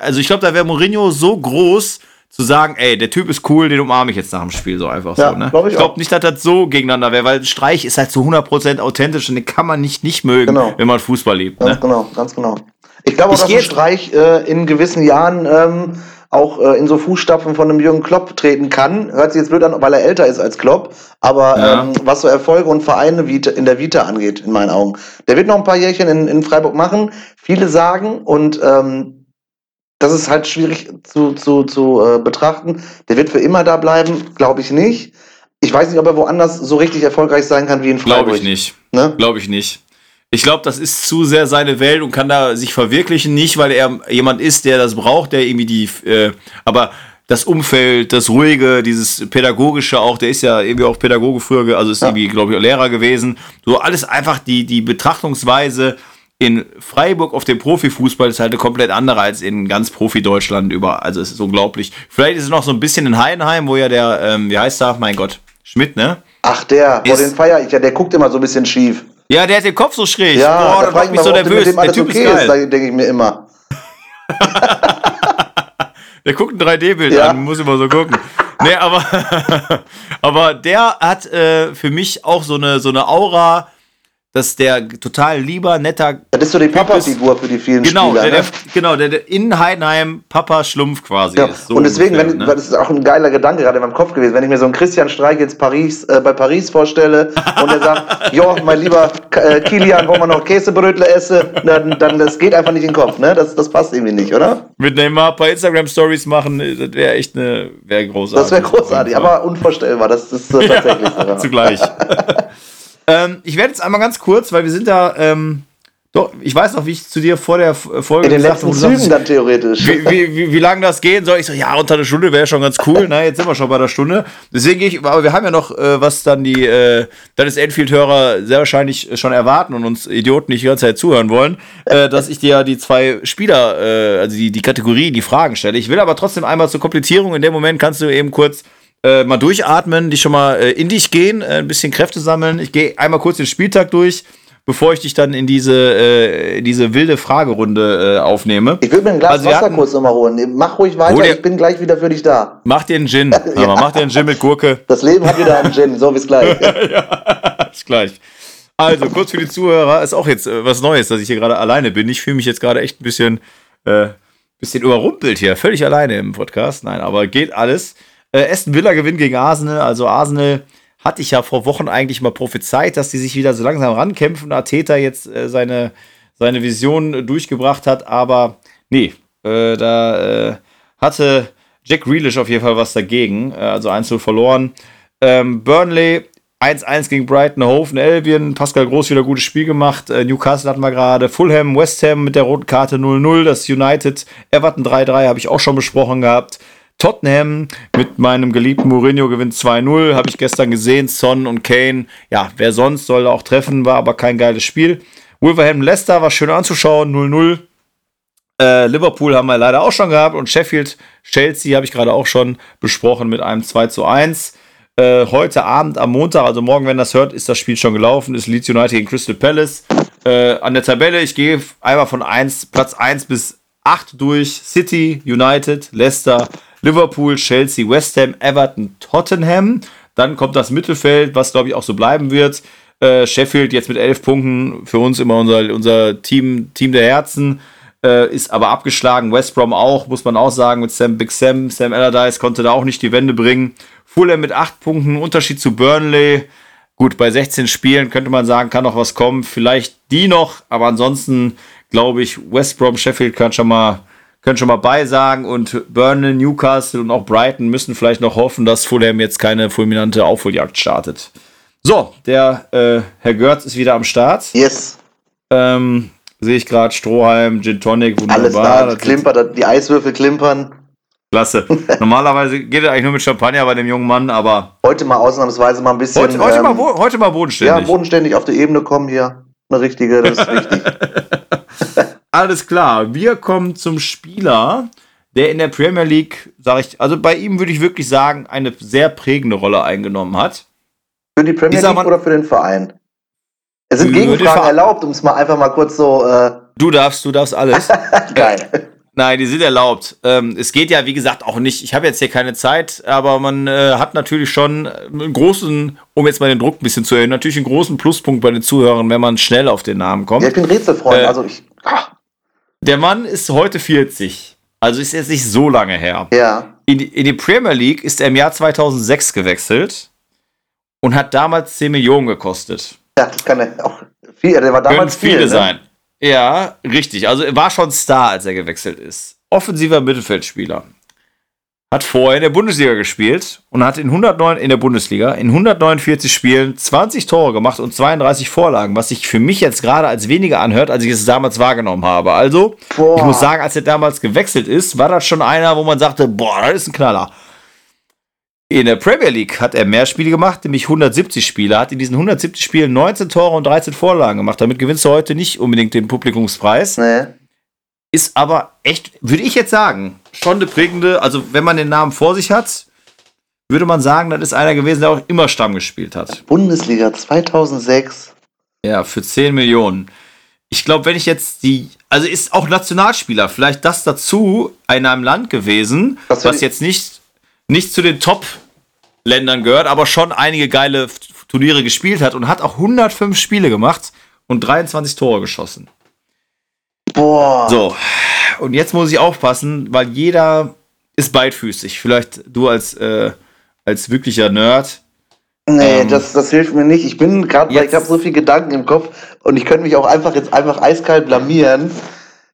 Also ich glaube, da wäre Mourinho so groß zu sagen, ey, der Typ ist cool, den umarme ich jetzt nach dem Spiel so einfach ja, so. Ne? Glaub ich, ich glaube nicht, dass das so gegeneinander wäre, weil Streich ist halt zu 100% authentisch und den kann man nicht nicht mögen, genau. wenn man Fußball liebt. Ganz ne? genau, ganz genau. Ich glaube auch, ich dass Streich äh, in gewissen Jahren ähm, auch äh, in so Fußstapfen von einem Jürgen Klopp treten kann. Hört sich jetzt blöd an, weil er älter ist als Klopp, aber ja. ähm, was so Erfolge und Vereine in der Vita angeht, in meinen Augen. Der wird noch ein paar Jährchen in, in Freiburg machen. Viele sagen, und ähm, das ist halt schwierig zu, zu, zu äh, betrachten, der wird für immer da bleiben, glaube ich nicht. Ich weiß nicht, ob er woanders so richtig erfolgreich sein kann wie in Freiburg. Glaube ich nicht. Ne? Glaube ich nicht. Ich glaube, das ist zu sehr seine Welt und kann da sich verwirklichen, nicht weil er jemand ist, der das braucht, der irgendwie die, äh, aber das Umfeld, das Ruhige, dieses Pädagogische auch, der ist ja irgendwie auch Pädagoge früher, also ist ja. irgendwie, glaube ich, Lehrer gewesen. So alles einfach die, die Betrachtungsweise in Freiburg auf dem Profifußball ist halt eine komplett andere als in ganz Profi-Deutschland über. Also es ist unglaublich. Vielleicht ist es noch so ein bisschen in Heidenheim, wo ja der, ähm, wie heißt er? Mein Gott, Schmidt, ne? Ach, der, vor den feier ich ja, der guckt immer so ein bisschen schief. Ja, der hat den Kopf so schräg. Ja, Boah, da macht mich so nervös. Der Typ okay ist geil. denke ich mir immer. der guckt ein 3D-Bild ja. an, muss immer so gucken. nee, aber, aber der hat äh, für mich auch so eine, so eine Aura, dass der total lieber, netter. Das ist so die Papa-Figur für die vielen genau, Spieler. Der, der, ne? Genau, der, der in Heidenheim Papa Schlumpf quasi ja. ist. So und deswegen, ungefähr, wenn, ne? das ist auch ein geiler Gedanke gerade in meinem Kopf gewesen, wenn ich mir so einen Christian Streich jetzt Paris, äh, bei Paris vorstelle und er sagt, jo, mein lieber äh, Kilian, wollen wir noch Käsebrötle essen, dann, dann das geht einfach nicht in den Kopf, ne? Das, das passt irgendwie nicht, oder? Mit Neymar ein paar Instagram-Stories machen, das wäre echt eine, wäre großartig. Das wäre großartig, aber unvorstellbar, das ist äh, tatsächlich so. Zugleich. Ähm, ich werde jetzt einmal ganz kurz, weil wir sind da. Ähm, doch, ich weiß noch, wie ich zu dir vor der Folge In den letzten Zügen sagst, dann theoretisch. Wie, wie, wie, wie lange das gehen soll? Ich so, ja, unter einer Stunde wäre schon ganz cool. Na, jetzt sind wir schon bei der Stunde. Deswegen gehe ich, aber wir haben ja noch, äh, was dann die, äh, dann ist Enfield-Hörer sehr wahrscheinlich schon erwarten und uns Idioten nicht die ganze Zeit zuhören wollen, äh, dass ich dir ja die zwei Spieler, äh, also die, die Kategorie, die Fragen stelle. Ich will aber trotzdem einmal zur Komplettierung. In dem Moment kannst du eben kurz äh, mal durchatmen, dich schon mal äh, in dich gehen, äh, ein bisschen Kräfte sammeln. Ich gehe einmal kurz den Spieltag durch, bevor ich dich dann in diese, äh, diese wilde Fragerunde äh, aufnehme. Ich würde mir ein Glas also Wasser hatten, kurz nochmal holen. Mach ruhig weiter, dir, ich bin gleich wieder für dich da. Mach dir einen Gin. ja. Mach dir einen Gin mit Gurke. Das Leben hat wieder einen Gin, so bis gleich. ja, bis gleich. Also, kurz für die Zuhörer, ist auch jetzt äh, was Neues, dass ich hier gerade alleine bin. Ich fühle mich jetzt gerade echt ein bisschen bisschen überrumpelt hier, völlig alleine im Podcast. Nein, aber geht alles. Äh, Aston Villa gewinnt gegen Arsenal. Also Arsenal hatte ich ja vor Wochen eigentlich mal prophezeit, dass die sich wieder so langsam rankämpfen. Arteta jetzt äh, seine, seine Vision durchgebracht hat. Aber nee, äh, da äh, hatte Jack Grealish auf jeden Fall was dagegen. Äh, also 1 verloren. Ähm, Burnley 1-1 gegen Brighton, Hove Albion. Pascal Groß wieder gutes Spiel gemacht. Äh, Newcastle hatten wir gerade. Fulham, West Ham mit der roten Karte 0-0. Das United, Everton 3-3 habe ich auch schon besprochen gehabt. Tottenham mit meinem geliebten Mourinho gewinnt 2-0. Habe ich gestern gesehen. Son und Kane. Ja, wer sonst soll da auch treffen, war aber kein geiles Spiel. Wolverhampton Leicester war schön anzuschauen. 0-0. Äh, Liverpool haben wir leider auch schon gehabt. Und Sheffield, Chelsea habe ich gerade auch schon besprochen mit einem 2 1. Äh, heute Abend am Montag, also morgen, wenn das hört, ist das Spiel schon gelaufen. Ist Leeds United gegen Crystal Palace. Äh, an der Tabelle, ich gehe einmal von 1, Platz 1 bis 8 durch. City, United, Leicester, Liverpool, Chelsea, West Ham, Everton, Tottenham. Dann kommt das Mittelfeld, was glaube ich auch so bleiben wird. Äh, Sheffield jetzt mit 11 Punkten, für uns immer unser, unser Team, Team der Herzen. Äh, ist aber abgeschlagen. West Brom auch, muss man auch sagen, mit Sam Big Sam. Sam Allardyce konnte da auch nicht die Wende bringen. Fulham mit 8 Punkten, Unterschied zu Burnley. Gut, bei 16 Spielen könnte man sagen, kann noch was kommen. Vielleicht die noch, aber ansonsten glaube ich, West Brom, Sheffield können schon mal, können schon mal beisagen und Burnley, Newcastle und auch Brighton müssen vielleicht noch hoffen, dass Fulham jetzt keine fulminante Aufholjagd startet. So, der äh, Herr Görz ist wieder am Start. Yes. Ähm, Sehe ich gerade Strohhalm, Gin Tonic, wunderbar. Alles da, klimpert, die Eiswürfel klimpern. Klasse. Normalerweise geht er eigentlich nur mit Champagner bei dem jungen Mann, aber. Heute mal ausnahmsweise mal ein bisschen. Heute, heute, ähm, mal, heute mal bodenständig. Ja, bodenständig auf die Ebene kommen hier. Eine richtige, das ist wichtig. Alles klar. Wir kommen zum Spieler, der in der Premier League, sage ich, also bei ihm würde ich wirklich sagen, eine sehr prägende Rolle eingenommen hat. Für die Premier League oder für den Verein? Es sind Gegenfragen erlaubt, um es mal einfach mal kurz so. Äh du darfst, du darfst alles. Geil. Nein, die sind erlaubt. Ähm, es geht ja, wie gesagt, auch nicht. Ich habe jetzt hier keine Zeit, aber man äh, hat natürlich schon einen großen, um jetzt mal den Druck ein bisschen zu erhöhen, natürlich einen großen Pluspunkt bei den Zuhörern, wenn man schnell auf den Namen kommt. Ja, ich bin Rätselfreund, äh, also ich. Ach. Der Mann ist heute 40. Also ist jetzt nicht so lange her. Ja. In die, in die Premier League ist er im Jahr 2006 gewechselt und hat damals 10 Millionen gekostet. Ja, das kann er auch. Viel, der war damals Können viele viel, ne? sein. Ja, richtig. Also er war schon Star, als er gewechselt ist. Offensiver Mittelfeldspieler. Hat vorher in der Bundesliga gespielt und hat in 109 in der Bundesliga in 149 Spielen 20 Tore gemacht und 32 Vorlagen, was sich für mich jetzt gerade als weniger anhört, als ich es damals wahrgenommen habe. Also, boah. ich muss sagen, als er damals gewechselt ist, war das schon einer, wo man sagte, boah, das ist ein Knaller. In der Premier League hat er mehr Spiele gemacht, nämlich 170 Spiele. Hat in diesen 170 Spielen 19 Tore und 13 Vorlagen gemacht. Damit gewinnst du heute nicht unbedingt den Publikumspreis. Nee. Ist aber echt, würde ich jetzt sagen, schon eine prägende, also wenn man den Namen vor sich hat, würde man sagen, das ist einer gewesen, der auch immer Stamm gespielt hat. Bundesliga 2006. Ja, für 10 Millionen. Ich glaube, wenn ich jetzt die, also ist auch Nationalspieler, vielleicht das dazu in einem Land gewesen, was jetzt nicht nicht zu den Top-Ländern gehört, aber schon einige geile Turniere gespielt hat und hat auch 105 Spiele gemacht und 23 Tore geschossen. Boah. So, und jetzt muss ich aufpassen, weil jeder ist beidfüßig. Vielleicht du als, äh, als wirklicher Nerd. Nee, ähm, das, das hilft mir nicht. Ich bin gerade, weil ich habe so viele Gedanken im Kopf und ich könnte mich auch einfach jetzt einfach eiskalt blamieren.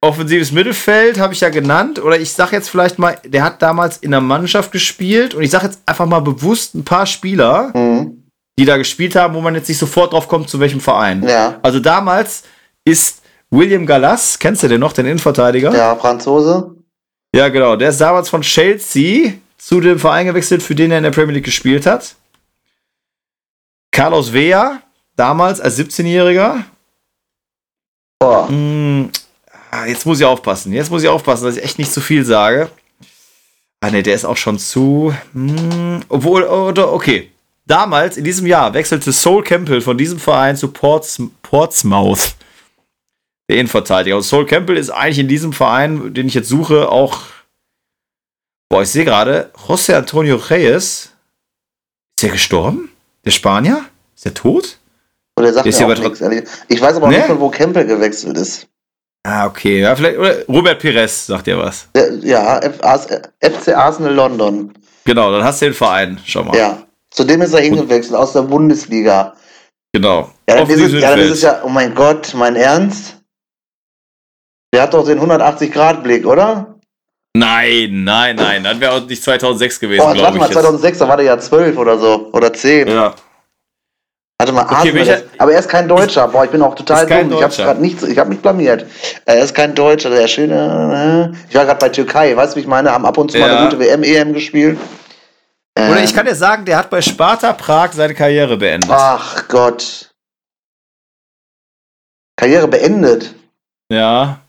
Offensives Mittelfeld habe ich ja genannt. Oder ich sage jetzt vielleicht mal, der hat damals in der Mannschaft gespielt. Und ich sage jetzt einfach mal bewusst ein paar Spieler, mhm. die da gespielt haben, wo man jetzt nicht sofort drauf kommt, zu welchem Verein. Ja. Also damals ist William Gallas, kennst du den noch, den Innenverteidiger? Ja, Franzose. Ja, genau. Der ist damals von Chelsea zu dem Verein gewechselt, für den er in der Premier League gespielt hat. Carlos Vea, damals als 17-Jähriger. Boah. Mm, Ah, jetzt muss ich aufpassen. Jetzt muss ich aufpassen, dass ich echt nicht zu viel sage. Ah, ne, der ist auch schon zu. Hm, obwohl, oder, okay. Damals, in diesem Jahr, wechselte Soul Campbell von diesem Verein zu Ports, Portsmouth. Der Innenverteidiger. Und Soul Campbell ist eigentlich in diesem Verein, den ich jetzt suche, auch. Boah, ich sehe gerade, José Antonio Reyes. Ist der gestorben? Der Spanier? Ist der tot? Oder sagt der mir auch nichts, Ich weiß aber auch nee? nicht, von wo Campbell gewechselt ist. Ah, okay. Ja, vielleicht, oder Robert Pires, sagt dir was. Ja, FC Arsenal London. Genau, dann hast du den Verein schon mal. Ja. Zudem ist er hingewechselt aus der Bundesliga. Genau. Ja, dann, ist es, ja, dann ist es ja, oh mein Gott, mein Ernst? Der hat doch den 180-Grad-Blick, oder? Nein, nein, nein. Dann wäre auch nicht 2006 gewesen, oh, glaube ich. Warte mal, 2006, da war der ja 12 oder so. Oder 10. Ja. Warte mal, okay, Arsenal, aber er ist kein Deutscher. Boah, ich bin auch total dumm. Ich habe gerade nicht, ich habe mich blamiert. Er ist kein Deutscher, der schöne. Äh, ich war gerade bei Türkei, weißt du, wie ich meine? Haben ab und zu ja. mal eine gute WM, EM gespielt. Oder ich kann dir sagen, der hat bei Sparta Prag seine Karriere beendet. Ach Gott. Karriere beendet? Ja.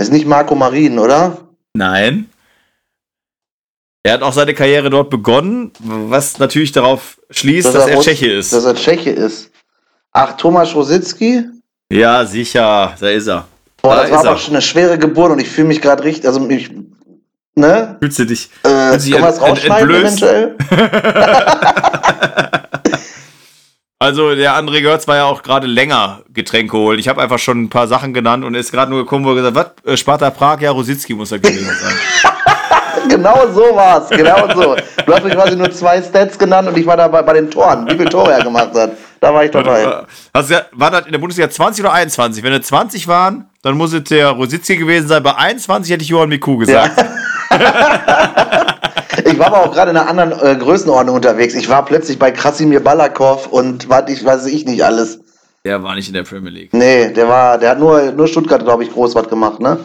Ist nicht Marco Marin, oder? Nein. Er hat auch seine Karriere dort begonnen, was natürlich darauf schließt, dass, dass er, er Tscheche ist. Dass er Tscheche ist. Ach, Thomas Rositzky? Ja, sicher, da ist er. Boah, da das war aber schon eine schwere Geburt und ich fühle mich gerade richtig, also mich, ne? Fühlst du dich? Äh, können wir das rausschneiden eventuell? also der andere Götz war ja auch gerade länger Getränke holen. Ich habe einfach schon ein paar Sachen genannt und er ist gerade nur gekommen, wo er gesagt was? Äh, Sparta Prag? Ja, Rositzky muss er gewesen sein. genau so war es, genau so. Du hast mir quasi nur zwei Stats genannt und ich war dabei bei den Toren, wie viele Tore er gemacht hat. Da war ich dabei. Also, war das in der Bundesliga 20 oder 21? Wenn es 20 waren, dann muss es der Rosizzi gewesen sein. Bei 21 hätte ich Johann Miku gesagt. Ja. ich war aber auch gerade in einer anderen äh, Größenordnung unterwegs. Ich war plötzlich bei Krasimir Balakov und was ich weiß ich nicht alles. Der war nicht in der Premier League. Nee, der war, der hat nur, nur Stuttgart, glaube ich, groß was gemacht, ne?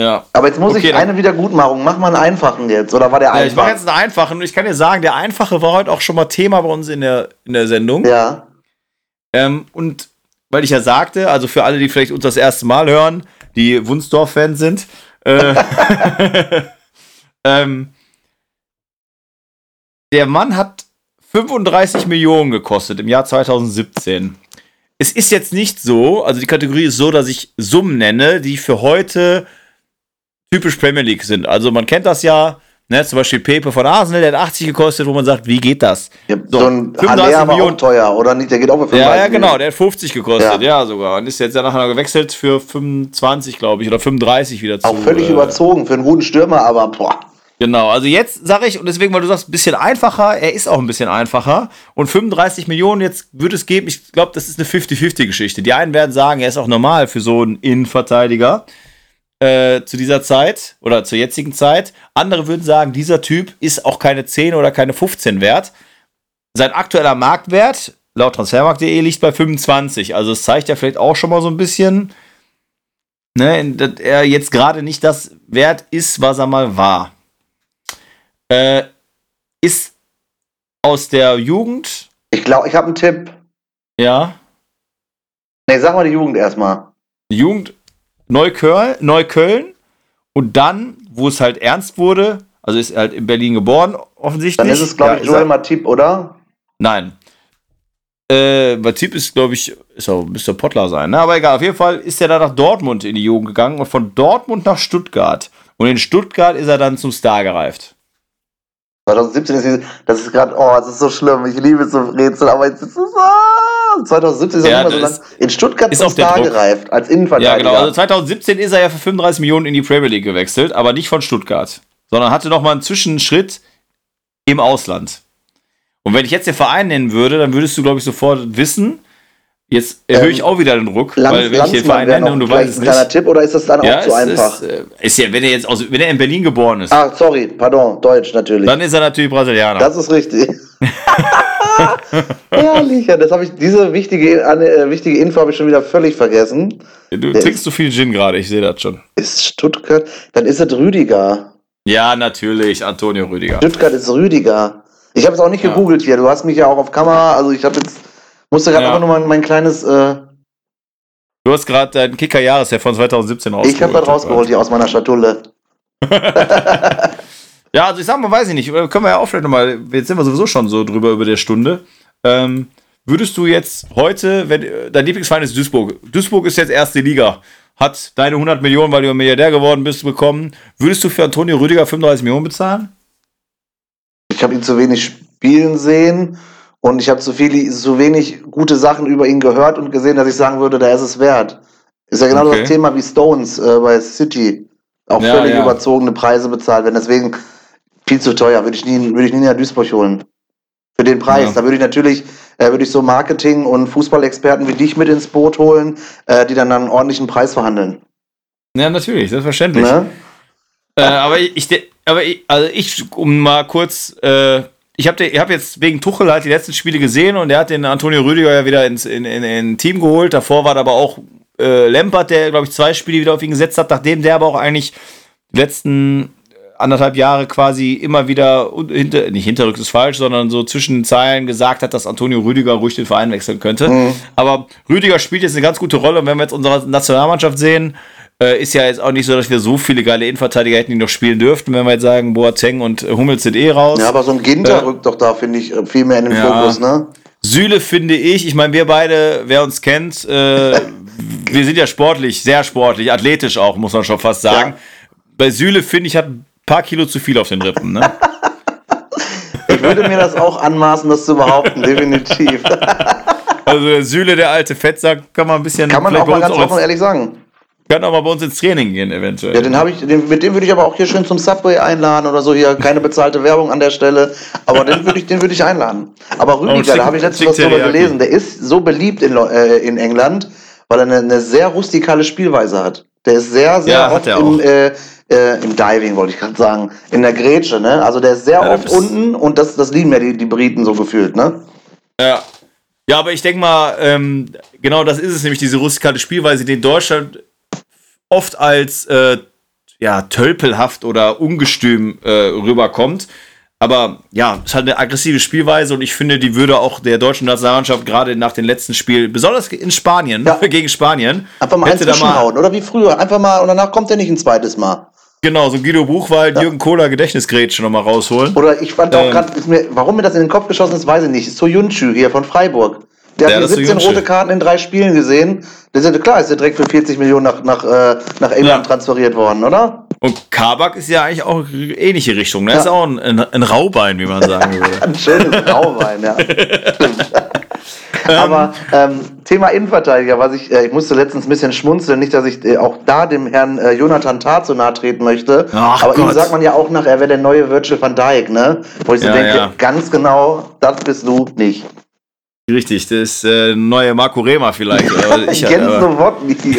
Ja. Aber jetzt muss okay, ich eine Wiedergutmachung. Mach mal einen einfachen jetzt. Oder war der einfach? Ja, ich mache jetzt einen einfachen. Und ich kann dir sagen, der einfache war heute auch schon mal Thema bei uns in der, in der Sendung. Ja. Ähm, und weil ich ja sagte, also für alle, die vielleicht uns das erste Mal hören, die Wunsdorf-Fans sind, äh, ähm, der Mann hat 35 Millionen gekostet im Jahr 2017. Es ist jetzt nicht so, also die Kategorie ist so, dass ich Summen nenne, die für heute typisch Premier League sind. Also man kennt das ja, ne, zum Beispiel Pepe von Arsenal, der hat 80 gekostet, wo man sagt, wie geht das? Ja, so, so ein 35 Millionen teuer, oder nicht? Der geht auch für 35 Ja, ja, genau, der hat 50 gekostet, ja, ja sogar. Und ist jetzt ja nachher gewechselt für 25, glaube ich, oder 35 wieder zu. Auch völlig äh, überzogen für einen guten Stürmer, aber boah. Genau, also jetzt sage ich, und deswegen, weil du sagst, ein bisschen einfacher, er ist auch ein bisschen einfacher. Und 35 Millionen jetzt würde es geben, ich glaube, das ist eine 50-50-Geschichte. Die einen werden sagen, er ist auch normal für so einen Innenverteidiger äh, zu dieser Zeit oder zur jetzigen Zeit. Andere würden sagen, dieser Typ ist auch keine 10 oder keine 15 wert. Sein aktueller Marktwert laut transfermarkt.de liegt bei 25. Also es zeigt ja vielleicht auch schon mal so ein bisschen, ne, dass er jetzt gerade nicht das wert ist, was er mal war. Äh, ist aus der Jugend. Ich glaube, ich habe einen Tipp. Ja. Ne, sag mal die Jugend erstmal. Die Jugend Neukölln, Neukölln und dann, wo es halt ernst wurde, also ist er halt in Berlin geboren, offensichtlich. Dann ist es, glaube ich, ja, Joel Matip, oder? Nein. Äh, Matip ist, glaube ich, ist auch, müsste Pottler sein, ne? aber egal. Auf jeden Fall ist er da nach Dortmund in die Jugend gegangen und von Dortmund nach Stuttgart. Und in Stuttgart ist er dann zum Star gereift. 2017 ist, das ist gerade, oh, das ist so schlimm. Ich liebe so Rätsel, aber jetzt ist es so. 2017 ist er ja, immer so lang. In Stuttgart ist Star gereift, als Innenverteidiger. Ja, genau. Also 2017 ist er ja für 35 Millionen in die Premier League gewechselt, aber nicht von Stuttgart, sondern hatte nochmal einen Zwischenschritt im Ausland. Und wenn ich jetzt den Verein nennen würde, dann würdest du, glaube ich, sofort wissen, Jetzt erhöhe ich ähm, auch wieder den Ruck, Lanz, weil wenn ich den Verein nenne und du weißt es nicht. Ein Tipp oder ist das dann ja, auch zu einfach? Ist, äh, ist, ja, wenn er jetzt aus, wenn er in Berlin geboren ist. Ah, sorry, pardon, Deutsch natürlich. Dann ist er natürlich Brasilianer. Das ist richtig. Herrlich, ja, das habe ich, diese wichtige, äh, wichtige Info habe ich schon wieder völlig vergessen. Du Der trinkst zu viel Gin gerade, ich sehe das schon. Ist Stuttgart, dann ist es Rüdiger. Ja, natürlich, Antonio Rüdiger. Stuttgart ist Rüdiger. Ich habe es auch nicht ja. gegoogelt hier, du hast mich ja auch auf Kamera, also ich habe jetzt musste gerade ja. einfach nur mal mein kleines. Äh, du hast gerade deinen Kicker-Jahresjahr von 2017 rausgeholt. Ich habe das rausgeholt hier aus meiner Schatulle. ja, also ich sag mal, weiß ich nicht. Können wir ja auch vielleicht nochmal. Jetzt sind wir sowieso schon so drüber über der Stunde. Ähm, würdest du jetzt heute, wenn dein Lieblingsverein ist Duisburg, Duisburg ist jetzt erste Liga, hat deine 100 Millionen, weil du Milliardär geworden bist, bekommen. Würdest du für Antonio Rüdiger 35 Millionen bezahlen? Ich habe ihn zu wenig spielen sehen. Und ich habe zu, viel, zu wenig gute Sachen über ihn gehört und gesehen, dass ich sagen würde, da ist es wert. Ist ja genau okay. das Thema wie Stones äh, bei City. Auch ja, völlig ja. überzogene Preise bezahlt werden. Deswegen viel zu teuer. Würde ich nie, würde ich nie nach Duisburg holen. Für den Preis. Ja. Da würde ich natürlich, äh, würde ich so Marketing- und Fußballexperten wie dich mit ins Boot holen, äh, die dann einen ordentlichen Preis verhandeln. Ja, natürlich, selbstverständlich. Ne? Äh, aber ich, aber ich, also ich, um mal kurz, äh, ich habe hab jetzt wegen Tuchel halt die letzten Spiele gesehen und er hat den Antonio Rüdiger ja wieder ins in, in, in Team geholt. Davor war aber auch äh, Lampert, der, glaube ich, zwei Spiele wieder auf ihn gesetzt hat, nachdem der aber auch eigentlich die letzten anderthalb Jahre quasi immer wieder, hinter, nicht hinterrücks ist falsch, sondern so zwischen den Zeilen gesagt hat, dass Antonio Rüdiger ruhig den Verein wechseln könnte. Mhm. Aber Rüdiger spielt jetzt eine ganz gute Rolle und wenn wir jetzt unsere Nationalmannschaft sehen, äh, ist ja jetzt auch nicht so, dass wir so viele geile Innenverteidiger hätten, die noch spielen dürften, wenn wir jetzt sagen, Boateng und Hummels sind eh raus. Ja, aber so ein Ginter äh, rückt doch da, finde ich, viel mehr in den ja. Fokus, ne? Süle finde ich, ich meine, wir beide, wer uns kennt, äh, wir sind ja sportlich, sehr sportlich, athletisch auch, muss man schon fast sagen. Ja. Bei Süle finde ich, hat ein paar Kilo zu viel auf den Rippen, ne? ich würde mir das auch anmaßen, das zu behaupten, definitiv. also der Süle, der alte Fettsack, kann man ein bisschen. Kann man auch mal ganz offen und ehrlich sagen. Kann auch mal bei uns ins Training gehen, eventuell. Ja, den habe ich, den, mit dem würde ich aber auch hier schön zum Subway einladen oder so. Hier keine bezahlte Werbung an der Stelle. Aber den würde ich, den ich einladen. Aber Rüdiger, oh, da habe ich letztens was drüber gelesen. Der ist so beliebt in, äh, in England, weil er eine, eine, sehr rustikale Spielweise hat. Der ist sehr, sehr ja, oft im, äh, äh, im Diving, wollte ich gerade sagen, in der Grätsche, ne? Also der ist sehr ja, oft unten und das, das lieben ja die, die Briten so gefühlt, ne? Ja. Ja, aber ich denke mal, ähm, genau das ist es nämlich, diese rustikale Spielweise, die in Deutschland oft als äh, ja, tölpelhaft oder ungestüm äh, rüberkommt. Aber ja, es hat eine aggressive Spielweise und ich finde, die würde auch der deutschen Nationalmannschaft gerade nach den letzten Spielen, besonders in Spanien, ja. gegen Spanien, einfach mal eins zwischenhauen, oder wie früher, einfach mal und danach kommt er nicht ein zweites Mal. Genau, so Guido Buchwald, ja. Jürgen Kohler Gedächtnisgrätsche nochmal rausholen. Oder ich fand auch ähm, gerade, warum mir das in den Kopf geschossen ist, weiß ich nicht. So Junchu hier von Freiburg. Der hat 17 rote Karten in drei Spielen gesehen. Das ist ja klar, ist er direkt für 40 Millionen nach, nach, äh, nach England ja. transferiert worden, oder? Und Kabak ist ja eigentlich auch ähnliche Richtung. Ne? Ja. Ist auch ein, ein, ein Raubein, wie man sagen würde. ein schönes Raubein, ja. Aber ähm, Thema Innenverteidiger, was ich, äh, ich musste letztens ein bisschen schmunzeln, nicht, dass ich äh, auch da dem Herrn äh, Jonathan Tah zu nahe treten möchte. Ach aber Gott. ihm sagt man ja auch nach, er wäre der neue Virgil van Dijk, ne? Wo ich so ja, denke, ja. ganz genau, das bist du nicht. Richtig, das äh, neue Marco Rema vielleicht. ich Gänse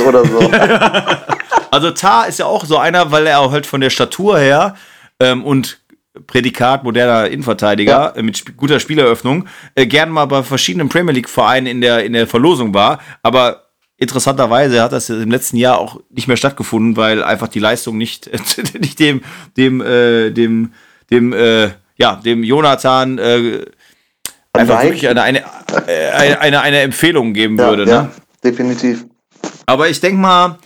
oder so. also Tar ist ja auch so einer, weil er auch halt von der Statur her ähm, und Prädikat moderner Innenverteidiger ja. äh, mit sp guter Spieleröffnung äh, gern mal bei verschiedenen Premier League Vereinen in der, in der Verlosung war. Aber interessanterweise hat das im letzten Jahr auch nicht mehr stattgefunden, weil einfach die Leistung nicht, nicht dem, dem, äh, dem, dem, äh, ja, dem Jonathan äh, einfach wirklich eine, eine, äh, eine, eine, eine Empfehlung geben ja, würde. Ne? Ja, definitiv. Aber ich denke mal,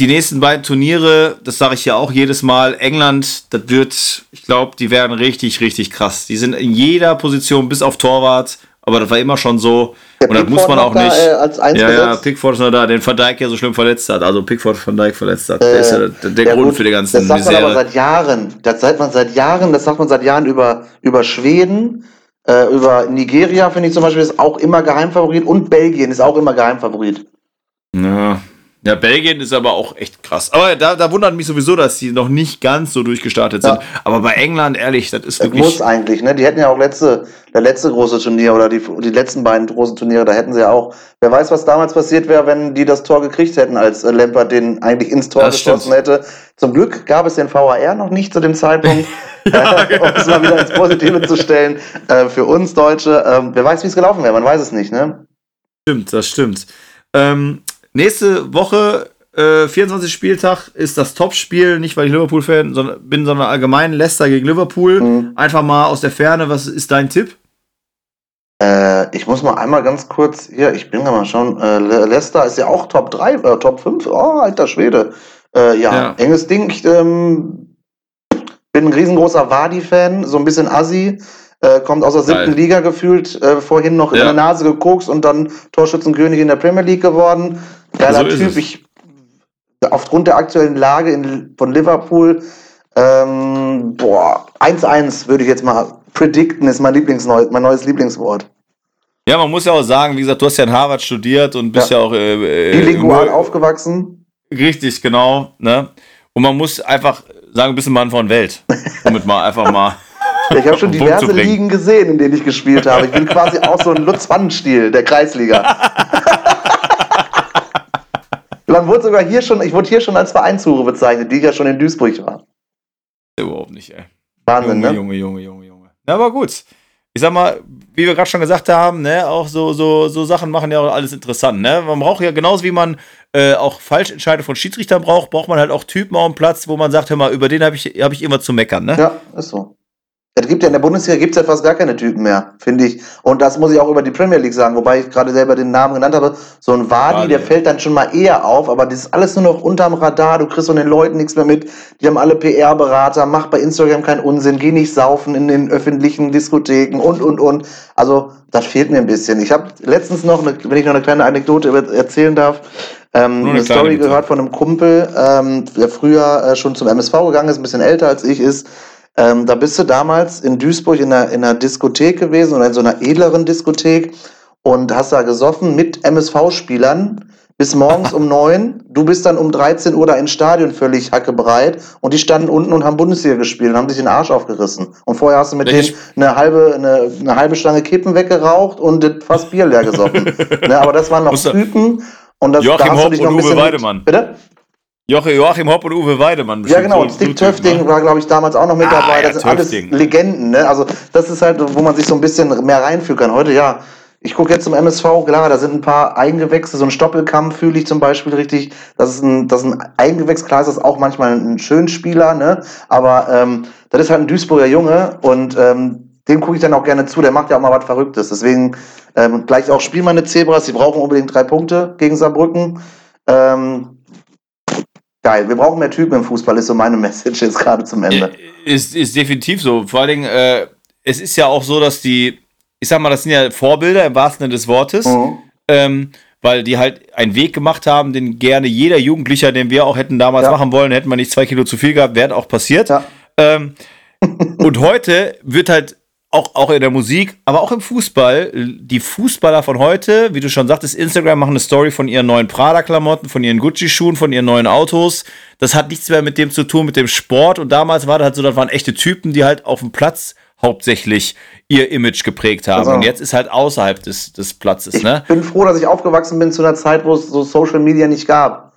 die nächsten beiden Turniere, das sage ich ja auch jedes Mal, England, das wird, ich glaube, die werden richtig, richtig krass. Die sind in jeder Position bis auf Torwart aber das war immer schon so. Der und das muss man auch nicht. Da, äh, als ja, ja, Pickford ist noch da, den Van Dijk ja so schlimm verletzt hat. Also Pickford Van Dijk verletzt hat. Äh, der ist ja der, der Grund gut, für die ganzen Das sagt Misere. man aber seit Jahren. Das sagt man seit Jahren, das sagt man seit Jahren über, über Schweden, äh, über Nigeria, finde ich zum Beispiel, ist auch immer Geheimfavorit und Belgien ist auch immer Geheimfavorit. Ja, ja, Belgien ist aber auch echt krass. Aber da, da wundert mich sowieso, dass die noch nicht ganz so durchgestartet sind. Ja. Aber bei England, ehrlich, das ist das wirklich. muss eigentlich, ne? Die hätten ja auch letzte, der letzte große Turnier oder die, die letzten beiden großen Turniere, da hätten sie ja auch. Wer weiß, was damals passiert wäre, wenn die das Tor gekriegt hätten, als äh, Lampert den eigentlich ins Tor das geschossen stimmt. hätte. Zum Glück gab es den VAR noch nicht zu dem Zeitpunkt. ja, äh, um es mal wieder ins Positive zu stellen. Äh, für uns Deutsche. Ähm, wer weiß, wie es gelaufen wäre, man weiß es nicht, ne? Stimmt, das stimmt. Ähm, Nächste Woche, äh, 24. Spieltag, ist das Topspiel, nicht weil ich Liverpool-Fan sondern, bin, sondern allgemein Leicester gegen Liverpool. Mhm. Einfach mal aus der Ferne, was ist dein Tipp? Äh, ich muss mal einmal ganz kurz, hier, ich bin mal schauen, äh, Leicester ist ja auch Top 3, äh, Top 5, oh, alter Schwede. Äh, ja, ja, enges Ding. Ich ähm, bin ein riesengroßer Wadi-Fan, so ein bisschen Assi. Äh, kommt aus der siebten. Liga gefühlt, äh, vorhin noch ja. in der Nase gekokst und dann Torschützenkönig in der Premier League geworden. Geiler so Typ. Ich, aufgrund der aktuellen Lage in, von Liverpool, ähm, boah, 1-1 würde ich jetzt mal predikten, ist mein, Lieblingsneu mein neues Lieblingswort. Ja, man muss ja auch sagen, wie gesagt, du hast ja in Harvard studiert und bist ja, ja auch äh, äh bilingual aufgewachsen. Richtig, genau. Ne? Und man muss einfach sagen, ein bisschen Mann von Welt. Damit mal einfach mal. Ich habe schon diverse Ligen gesehen, in denen ich gespielt habe. Ich bin quasi auch so ein Lutz Pfannenstiel der Kreisliga. Man wurde sogar hier schon, ich wurde hier schon als Vereinshure bezeichnet, die ich ja schon in Duisburg war. Überhaupt nicht, ey. Wahnsinn, Junge, ne? Junge, Junge, Junge, Junge. Na, aber gut. Ich sag mal, wie wir gerade schon gesagt haben, ne, auch so, so, so Sachen machen ja auch alles interessant, ne? Man braucht ja genauso wie man äh, auch Falschentscheidungen von Schiedsrichtern braucht, braucht man halt auch Typen auf dem Platz, wo man sagt, hör mal, über den habe ich, hab ich immer zu meckern, ne? Ja, ist so. Es gibt ja in der Bundesliga gibt es ja fast gar keine Typen mehr, finde ich. Und das muss ich auch über die Premier League sagen, wobei ich gerade selber den Namen genannt habe. So ein Wadi, der fällt dann schon mal eher auf, aber das ist alles nur noch unterm Radar. Du kriegst von den Leuten nichts mehr mit. Die haben alle PR-Berater, mach bei Instagram keinen Unsinn, geh nicht saufen in den öffentlichen Diskotheken und, und, und. Also, das fehlt mir ein bisschen. Ich habe letztens noch, eine, wenn ich noch eine kleine Anekdote erzählen darf, ähm, eine, eine Story gehört von einem Kumpel, ähm, der früher äh, schon zum MSV gegangen ist, ein bisschen älter als ich ist ähm, da bist du damals in Duisburg in einer, in einer Diskothek gewesen oder in so einer edleren Diskothek und hast da gesoffen mit MSV-Spielern bis morgens um neun. Du bist dann um 13 Uhr da ins Stadion völlig hackebreit und die standen unten und haben Bundesliga gespielt und haben sich den Arsch aufgerissen. Und vorher hast du mit denen eine halbe, eine, eine halbe Stange Kippen weggeraucht und fast Bier leer gesoffen. ne, aber das waren noch Typen. Und das, Joachim da noch ein bisschen. Weidemann. Bitte? Joachim Hopp und Uwe Weidemann. Ja, genau. So Stick Töfting ne? war, glaube ich, damals auch noch mit ah, dabei. Das ja, sind Töfting. alles Legenden. Ne? Also, das ist halt, wo man sich so ein bisschen mehr reinfühlen kann. Heute, ja, ich gucke jetzt zum MSV, klar, da sind ein paar Eingewächse, so ein Stoppelkamm fühle ich zum Beispiel richtig. Das ist ein, das ist ein Eingewächs, klar ist das auch manchmal ein Schönspieler, ne? Aber ähm, das ist halt ein Duisburger Junge und ähm, dem gucke ich dann auch gerne zu, der macht ja auch mal was Verrücktes. Deswegen ähm, gleich auch spiel meine Zebras, die brauchen unbedingt drei Punkte gegen Saarbrücken. Ähm, Geil, wir brauchen mehr Typen im Fußball, ist so meine Message jetzt gerade zum Ende. Ist, ist definitiv so. Vor allen Dingen, äh, es ist ja auch so, dass die, ich sag mal, das sind ja Vorbilder im wahrsten Sinne des Wortes, mhm. ähm, weil die halt einen Weg gemacht haben, den gerne jeder Jugendlicher, den wir auch hätten damals ja. machen wollen, hätten wir nicht zwei Kilo zu viel gehabt, wäre auch passiert. Ja. Ähm, und heute wird halt auch, auch in der Musik, aber auch im Fußball. Die Fußballer von heute, wie du schon sagtest, Instagram machen eine Story von ihren neuen Prada-Klamotten, von ihren Gucci-Schuhen, von ihren neuen Autos. Das hat nichts mehr mit dem zu tun, mit dem Sport. Und damals war das halt so, das waren echte Typen, die halt auf dem Platz hauptsächlich ihr Image geprägt haben. Also, und jetzt ist halt außerhalb des, des Platzes. Ich ne? bin froh, dass ich aufgewachsen bin zu einer Zeit, wo es so Social Media nicht gab.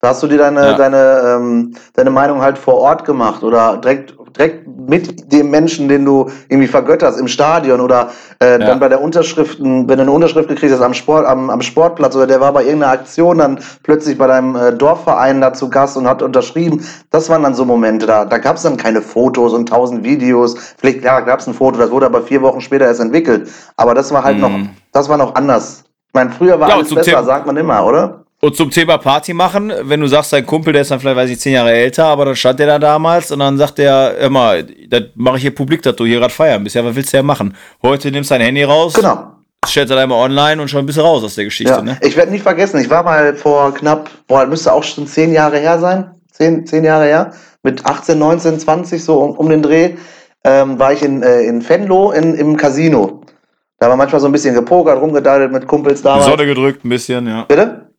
Da hast du dir deine, ja. deine, ähm, deine Meinung halt vor Ort gemacht oder direkt direkt mit dem Menschen, den du irgendwie vergötterst im Stadion oder äh, ja. dann bei der Unterschriften, wenn du eine Unterschrift gekriegt hast am, Sport, am, am Sportplatz oder der war bei irgendeiner Aktion dann plötzlich bei deinem äh, Dorfverein da zu Gast und hat unterschrieben. Das waren dann so Momente da. Da gab es dann keine Fotos und tausend Videos. Vielleicht ja, gab es ein Foto, das wurde aber vier Wochen später erst entwickelt. Aber das war halt mhm. noch, das war noch anders. Ich meine, früher war ja, alles besser, Thema, sagt man immer, oder? Und zum Thema Party machen, wenn du sagst, dein Kumpel, der ist dann vielleicht, weiß ich, zehn Jahre älter, aber dann stand der da damals und dann sagt der, immer, das mache ich hier publik, dass du hier gerade feiern bist. Ja, was willst du ja machen? Heute nimmst du dein Handy raus. Genau. Stellst du einmal online und schon ein bisschen raus aus der Geschichte, ja. ne? Ich werde nicht vergessen, ich war mal vor knapp, boah, müsste auch schon zehn Jahre her sein. Zehn, zehn Jahre her. Mit 18, 19, 20, so um, um den Dreh, ähm, war ich in, äh, in Venlo in, im Casino. Da war manchmal so ein bisschen gepokert, rumgedaddelt mit Kumpels. Die Sonne gedrückt, ein bisschen, ja. Bitte?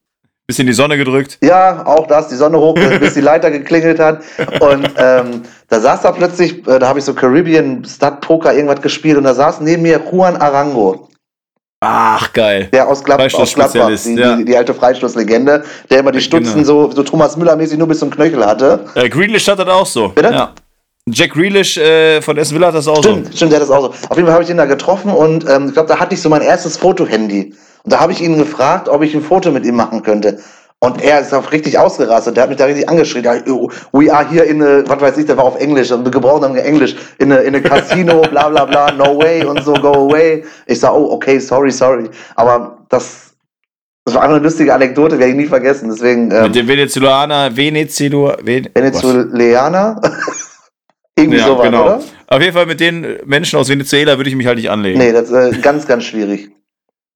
Bisschen die Sonne gedrückt. Ja, auch das, die Sonne hoch, bis die Leiter geklingelt hat. Und ähm, da saß da plötzlich, äh, da habe ich so Caribbean Stud Poker irgendwas gespielt und da saß neben mir Juan Arango. Ach, geil. Der aus, Glatt, aus Gladbach, die, ja. die, die, alte Freistoßlegende, der immer die Stutzen genau. so, so Thomas Müller-mäßig nur bis zum Knöchel hatte. Äh, Grealish hat das auch so. Bitte? Ja. Jack Grealish äh, von Essen Villa hat das auch stimmt, so. Stimmt, der hat das auch so. Auf jeden Fall habe ich ihn da getroffen und ähm, ich glaube, da hatte ich so mein erstes Fotohandy. Und da habe ich ihn gefragt, ob ich ein Foto mit ihm machen könnte. Und er ist auch richtig ausgerastet. Der hat mich da richtig angeschrien. We are here in a, was weiß ich, der war auf Englisch und wir gebrauchen dann Englisch. In a, in a Casino, bla bla bla, no way und so, go away. Ich sag, oh, okay, sorry, sorry. Aber das, das war einfach eine lustige Anekdote, werde ich nie vergessen. Deswegen, ähm, Mit dem Venezuelaner, Venezuela, Ven Venezuelaner? Irgendwie ja, sowas, genau. oder? Auf jeden Fall mit den Menschen aus Venezuela würde ich mich halt nicht anlegen. Nee, das ist äh, ganz, ganz schwierig.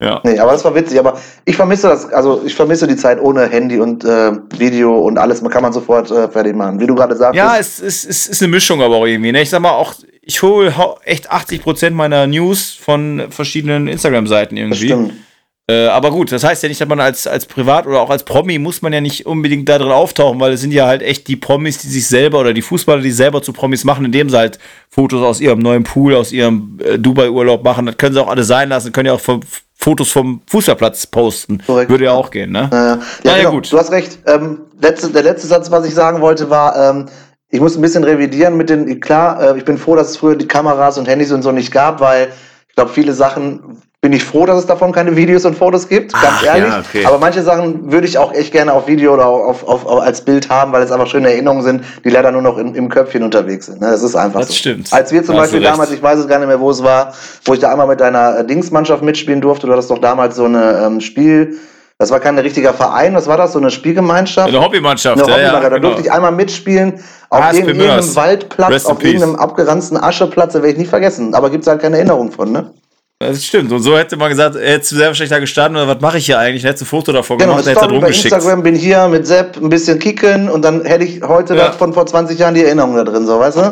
Ja. Nee, aber das war witzig. Aber ich vermisse das, also ich vermisse die Zeit ohne Handy und äh, Video und alles. Man kann man sofort äh, fertig machen, wie du gerade sagst. Ja, es, es, es ist eine Mischung aber auch irgendwie. Ne? Ich sag mal auch, ich hole echt 80% meiner News von verschiedenen Instagram-Seiten irgendwie. Das stimmt. Äh, aber gut, das heißt ja nicht, dass man als, als Privat oder auch als Promi muss man ja nicht unbedingt da drin auftauchen, weil es sind ja halt echt die Promis, die sich selber oder die Fußballer, die selber zu Promis machen, indem sie halt Fotos aus ihrem neuen Pool, aus ihrem äh, Dubai-Urlaub machen. Das können sie auch alle sein lassen, können ja auch vom, Fotos vom Fußballplatz posten. Korrekt. Würde ja auch gehen, ne? Ja, ja. ja, genau. gut. Du hast recht. Ähm, letzte, der letzte Satz, was ich sagen wollte, war, ähm, ich muss ein bisschen revidieren mit den, klar, äh, ich bin froh, dass es früher die Kameras und Handys und so nicht gab, weil ich glaube, viele Sachen bin ich froh, dass es davon keine Videos und Fotos gibt, ganz Ach, ehrlich. Ja, okay. Aber manche Sachen würde ich auch echt gerne auf Video oder auf, auf, auf, als Bild haben, weil es einfach schöne Erinnerungen sind, die leider nur noch in, im Köpfchen unterwegs sind. Ne? Das ist einfach das so. stimmt. Als wir zum Beispiel damals, ich weiß es gar nicht mehr, wo es war, wo ich da einmal mit deiner Dingsmannschaft mitspielen durfte, du hattest doch damals so eine ähm, Spiel das war kein richtiger Verein, was war das? So eine Spielgemeinschaft? Eine Hobbymannschaft, eine Hobbymannschaft. Ja, ja, da genau. durfte ich einmal mitspielen auf ah, irgendeinem Waldplatz, auf irgendeinem abgeranzten Ascheplatz, da werde ich nie vergessen. Aber gibt es halt keine Erinnerung von, ne? Das stimmt. Und so hätte man gesagt, hättest du sehr wahrscheinlich da gestanden oder was mache ich hier eigentlich? Hättest du ein Foto davon genau, gemacht, hättest du bei Instagram bin hier mit Sepp ein bisschen kicken und dann hätte ich heute ja. von vor 20 Jahren die Erinnerung da drin, so, weißt du?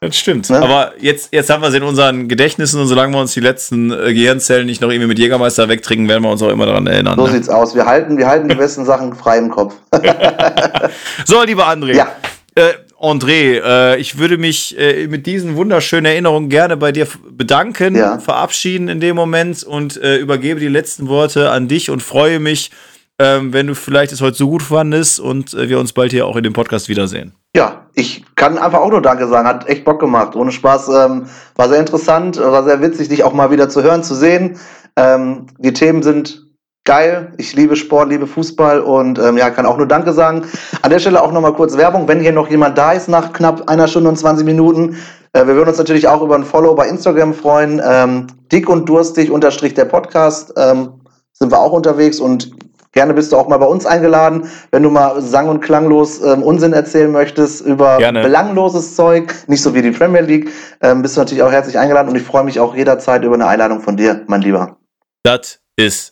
Das stimmt. Ne? Aber jetzt, jetzt haben wir es in unseren Gedächtnissen und solange wir uns die letzten äh, Gehirnzellen nicht noch irgendwie mit Jägermeister wegtrinken, werden wir uns auch immer daran erinnern. So ne? sieht's aus. Wir halten, wir halten die besten Sachen frei im Kopf. so, lieber André. Ja. Äh, André, äh, ich würde mich äh, mit diesen wunderschönen Erinnerungen gerne bei dir bedanken, ja. verabschieden in dem Moment und äh, übergebe die letzten Worte an dich und freue mich, ähm, wenn du vielleicht es heute so gut fandest und äh, wir uns bald hier auch in dem Podcast wiedersehen. Ja, ich kann einfach auch nur Danke sagen. Hat echt Bock gemacht. Ohne Spaß. Ähm, war sehr interessant, war sehr witzig, dich auch mal wieder zu hören, zu sehen. Ähm, die Themen sind geil. Ich liebe Sport, liebe Fußball und ähm, ja, kann auch nur Danke sagen. An der Stelle auch nochmal kurz Werbung. Wenn hier noch jemand da ist nach knapp einer Stunde und 20 Minuten, äh, wir würden uns natürlich auch über ein Follow bei Instagram freuen. Ähm, dick und durstig unterstrich der Podcast ähm, sind wir auch unterwegs und Gerne bist du auch mal bei uns eingeladen, wenn du mal sang- und klanglos ähm, Unsinn erzählen möchtest über Gerne. belangloses Zeug, nicht so wie die Premier League, ähm, bist du natürlich auch herzlich eingeladen und ich freue mich auch jederzeit über eine Einladung von dir, mein Lieber. Das ist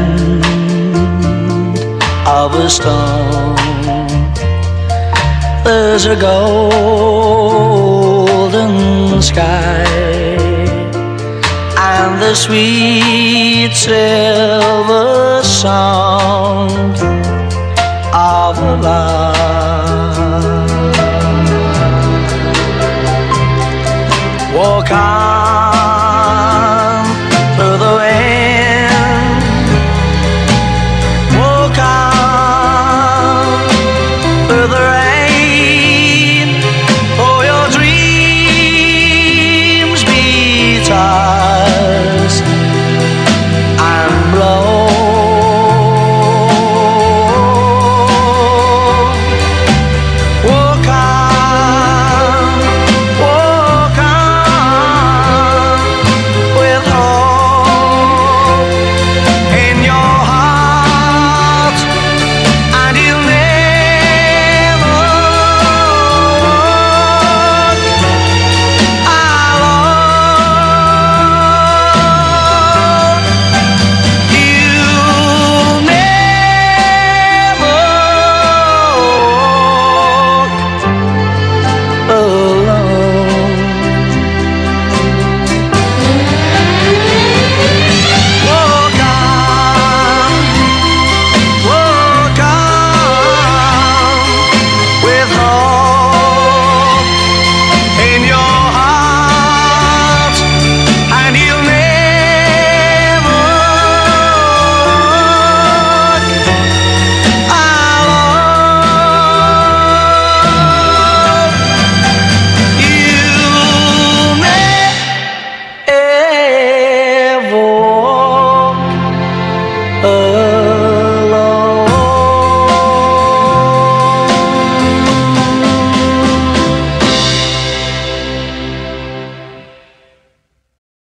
a there's a golden sky and the sweet silver sound of love. Walk on.